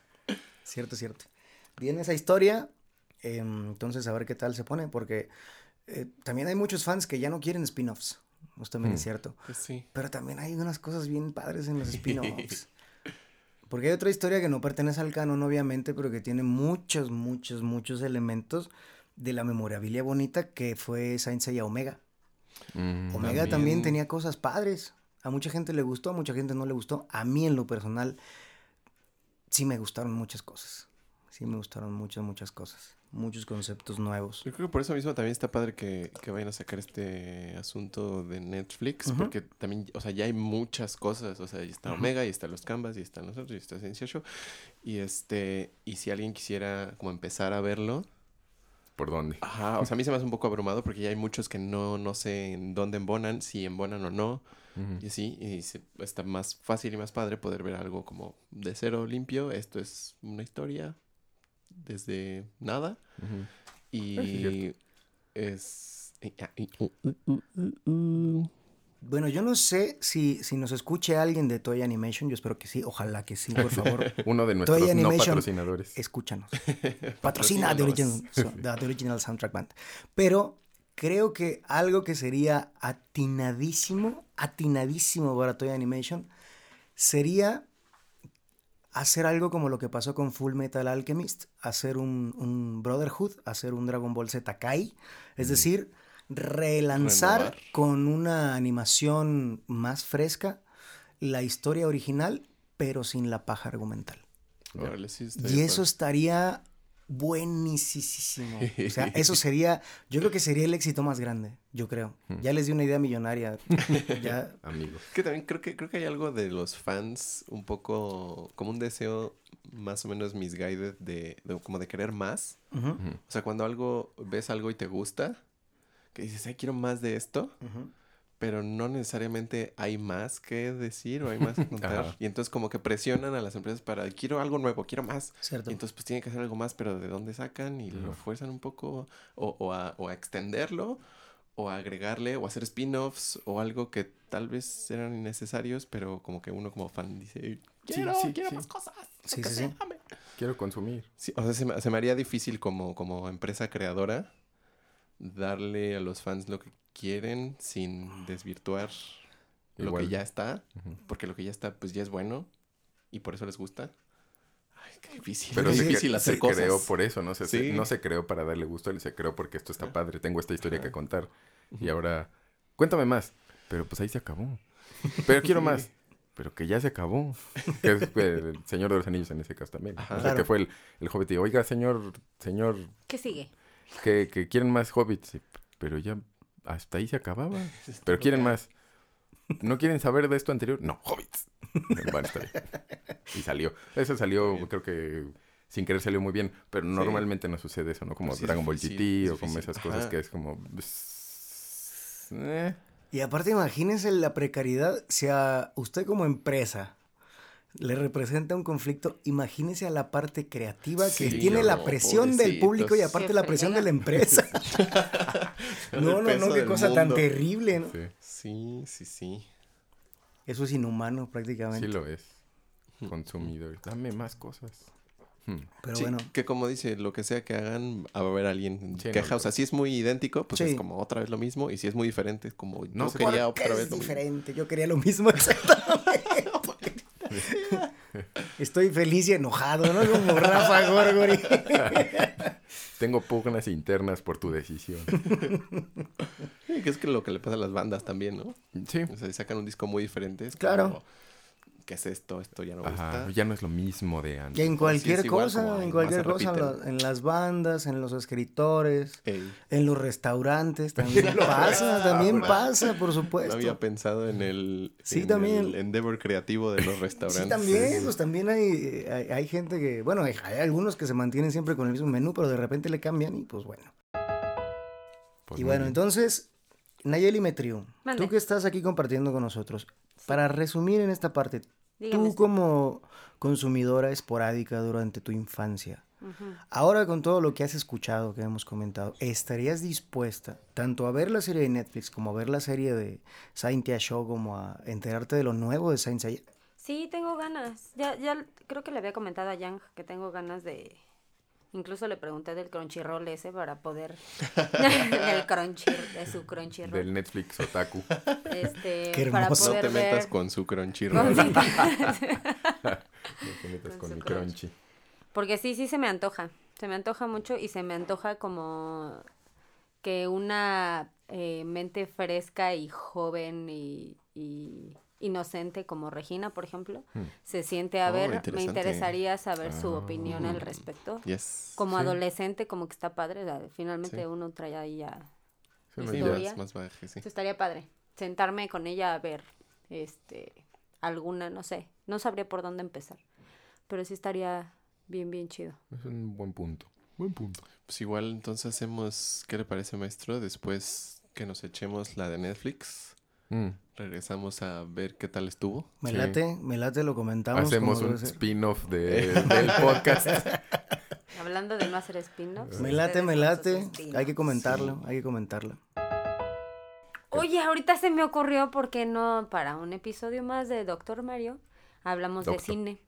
Cierto, cierto. Viene esa historia, em, entonces a ver qué tal se pone, porque eh, también hay muchos fans que ya no quieren spin-offs. Eso también es Mm. cierto. Pues sí. Pero también hay unas cosas bien padres en los spin-offs. [laughs] Porque hay otra historia que no pertenece al canon, obviamente, pero que tiene muchos, muchos, muchos elementos de la memorabilia bonita que fue Saint Seiya Omega. Mm, Omega también. también. tenía cosas padres. A mucha gente le gustó, a mucha gente no le gustó. A mí en lo personal sí me gustaron muchas cosas. Sí me gustaron muchas, muchas cosas. Muchos conceptos nuevos. Yo creo que por eso mismo también está padre que, que vayan a sacar este asunto de Netflix, porque también, o sea, ya hay muchas cosas, o sea, ya está Omega, y están los Canvas, y están los otros, y está Sensei Show, y este, y si alguien quisiera como empezar a verlo, ¿Por dónde? ajá, o sea, a mí se me hace un poco abrumado porque ya hay muchos que no, no sé en dónde embonan, si embonan o no, y así, y se- está más fácil y más padre poder ver algo como de cero limpio, esto es una historia desde nada, y es... Bueno, yo no sé si, si nos escuche alguien de Toy Animation. Yo espero que sí. Ojalá que sí, por favor. [laughs] Uno de nuestros Toy no patrocinadores. Escúchanos. [laughs] Patrocina The. Original, so- The Original Soundtrack Band. Pero creo que algo que sería atinadísimo, atinadísimo para Toy Animation, sería hacer algo como lo que pasó con Full Metal Alchemist, hacer un, un Brotherhood, hacer un Dragon Ball Z Kai, es decir, relanzar Renovar. con una animación más fresca la historia original, pero sin la paja argumental. Órale, sí, está Y bien eso estaría buenísimo. O sea, [laughs] eso sería, yo creo que sería el éxito más grande, yo creo. Ya les di una idea millonaria. [laughs] Ya, Amigos. Que también creo que creo que hay algo de los fans un poco como un deseo más o menos misguided de, de como de querer más. O sea, cuando algo ves algo y te gusta, que dices, "Ay, quiero más de esto", pero no necesariamente hay más que decir o hay más que [laughs] contar. Y entonces como que presionan a las empresas para, "Quiero algo nuevo, quiero más." Cierto. Y entonces pues tienen que hacer algo más, pero ¿de dónde sacan? Y lo fuerzan un poco o, o a, o a extenderlo o a agregarle o a hacer spin-offs o algo que tal vez eran innecesarios, pero como que uno como fan dice, quiero, sí, quiero sí. más cosas. Sí, sí, sí. dame". Quiero consumir. Sí, o sea, se me, se me haría difícil como, como empresa creadora darle a los fans lo que quieren sin desvirtuar lo que ya está, porque lo que ya está pues ya es bueno y por eso les gusta. Ay, qué difícil. Pero es difícil hacer se cosas. creó por eso, ¿no? Se, se- Sí. no se creó para darle gusto, se creó porque esto está padre, tengo esta historia que contar. Y ahora, cuéntame más. Pero pues ahí se acabó. Pero quiero más. pero que ya se acabó. [laughs] Que es el Señor de los Anillos en ese caso también. Ajá. o sea, Claro. que fue el, el hobbit y oiga, señor, señor, ¿Qué sigue? Que, que quieren más hobbits. Pero ya hasta ahí se acababa. [laughs] Pero quieren más. ¿No quieren saber de esto anterior? No, hobbits. [laughs] Bueno, está bien. Y salió. Eso salió, creo que sin querer salió muy bien. Pero normalmente no sucede eso, ¿no? Como Sí, Dragon Ball GT o como esas cosas Ajá. que es como... eh, Y aparte, imagínense la precariedad. Si a usted como empresa le representa un conflicto, imagínese a la parte creativa que Sí, tiene no, la presión del público y aparte la presión de la empresa. [laughs] [laughs] No, no, no, qué cosa tan terrible, ¿no? sí, Sí, sí. Eso es inhumano prácticamente. sí lo es. Consumidor. Dame más cosas. Hmm. Pero Sí, bueno, que como dice, lo que sea que hagan, va a haber alguien Sí, queja. no, o sea, si es muy idéntico, pues Sí. es como otra vez lo mismo. Y si es muy diferente, es como No yo quería ¿por qué otra vez es lo mismo. diferente? Yo quería lo mismo [laughs] exactamente. [laughs] Estoy feliz y enojado, ¿no? Como Rafa Gorgori. [laughs] Tengo pugnas internas por tu decisión. Sí, que es que lo que le pasa a las bandas también, ¿no? Sí. O sea, sacan un disco muy diferente. es Claro. como, ¿Qué es esto? Esto ya no Ajá, gusta. ya no es lo mismo de Y antes. en cualquier cosa, en cualquier cosa, en, repiten. la- en las bandas, en los escritores, Ey, en los restaurantes, [laughs] también pasa, también pasa, por no supuesto. había pensado en el, Sí, en también. el endeavor creativo de los [laughs] restaurantes. Sí, también, pues también hay, hay, hay gente que, bueno, hay, hay algunos que se mantienen siempre con el mismo menú, pero de repente le cambian y pues bueno. Pues y bueno, bien. entonces, Nayeli Metriu, Mande. tú que estás aquí compartiendo con nosotros, para resumir en esta parte, Dígame. tú como consumidora esporádica durante tu infancia, ahora con todo lo que has escuchado, que hemos comentado, ¿estarías dispuesta tanto a ver la serie de Netflix como a ver la serie de Saint Show como a enterarte de lo nuevo de Saint Seiya? Sí, tengo ganas. Ya, ya creo que le había comentado a Yang que tengo ganas de. Incluso le pregunté del Crunchyroll ese para poder. [laughs] del Crunchy, de su Crunchyroll. Del Netflix Otaku. Este, Qué para hermoso. No poder te metas ver- con su Crunchyroll. [laughs] [laughs] No te metas Con con mi crunch. crunchy. Porque sí, sí se me antoja. Se me antoja mucho y se me antoja como que una eh, mente fresca y joven y, y inocente como Regina, por ejemplo, Hmm. se siente a Oh, ver. Me interesaría saber su Ah. opinión al respecto. Yes. Como Sí. adolescente, como que está padre. Finalmente Sí. uno trae ahí ya. Sí, más, más baje, sí. Eso estaría padre. Sentarme con ella a ver este alguna, no sé. No sabría por dónde empezar. Pero sí estaría bien, bien chido. Es un buen punto. Buen punto. Pues igual entonces hacemos, ¿qué le parece maestro? Después que nos echemos la de Netflix, Mm. regresamos a ver qué tal estuvo. Me Sí. late, me late, lo comentamos. Hacemos un spin-off de, [laughs] del podcast. Hablando de no hacer spin-offs. Me late, me late. Hay que comentarlo, hay que comentarlo. Oye, ahorita se me ocurrió, ¿por qué no? Para un episodio más de Doctor Mario, hablamos de Doctor. cine.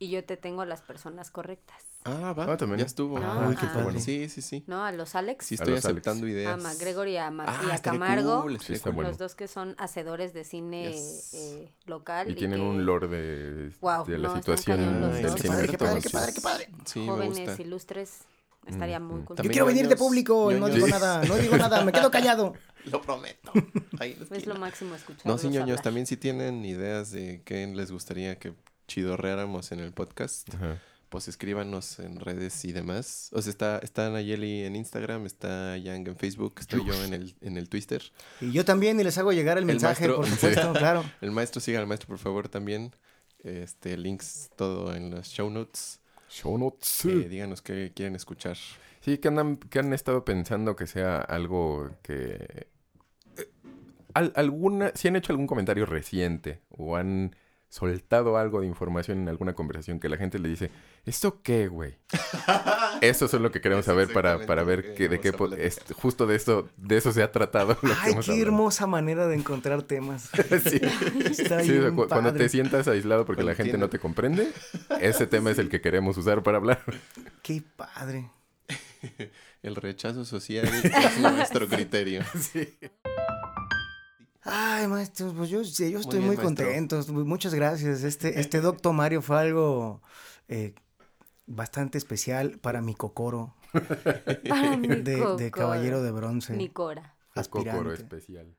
Y yo te tengo a las personas correctas. Ah, va, Ah, también. ya estuvo. Ah, Uy, qué Ah, padre. Sí, sí, sí. ¿No? A los Alex, Sí estoy los Alex. aceptando a ideas. McGregor y a, Ma- Ah, y a Camargo. cool, Sí, está bueno. Los dos que son hacedores de cine Yes. eh, local. Y tienen que un lore de, Guau, de la no, situación del cine. padre, qué padre, qué padre, qué padre. Sí, me jóvenes gusta. ilustres. Estaría muy Mm, cool. Yo También quiero venir de público y no digo nada, no digo nada, me quedo callado. [laughs] Lo prometo. Ahí Es lo máximo escuchar. No, sí, ñoños, también si tienen ideas de qué les gustaría que chidorreáramos en el podcast, Ajá. pues escríbanos en redes y demás. O sea, está, está Nayeli en Instagram, está Yang en Facebook, estoy yo en el, en el Twitter. Y yo también, y les hago llegar el El mensaje, maestro. por [laughs] supuesto, claro. El maestro, siga al maestro, por favor, también. Este, links todo en las show notes. Show notes. Eh, díganos qué quieren escuchar. Sí, que andan, que han estado pensando que sea algo que. eh, al- alguna, si han hecho algún comentario reciente o han soltado algo de información en alguna conversación que la gente le dice, ¿esto qué, güey? [laughs] Eso es lo que queremos Es saber para, para ver que de qué es- justo de eso, de eso se ha tratado. lo que Ay, hemos qué hablado. hermosa manera de encontrar temas. [laughs] Sí. Está Sí, o sea, bien cu- cuando te sientas aislado porque Cuando la gente tiene- no te comprende, ese [laughs] tema es el que queremos usar para hablar. Qué padre. El rechazo social es nuestro criterio. Ay, maestro, pues yo, yo estoy bien, muy, contento. Muchas gracias. Este, este Doctor Mario fue algo eh, bastante especial para mi cocoro [laughs] Para mi de, de cocoro. caballero de bronce. Mi cora. Es Cocoro aspirante. especial.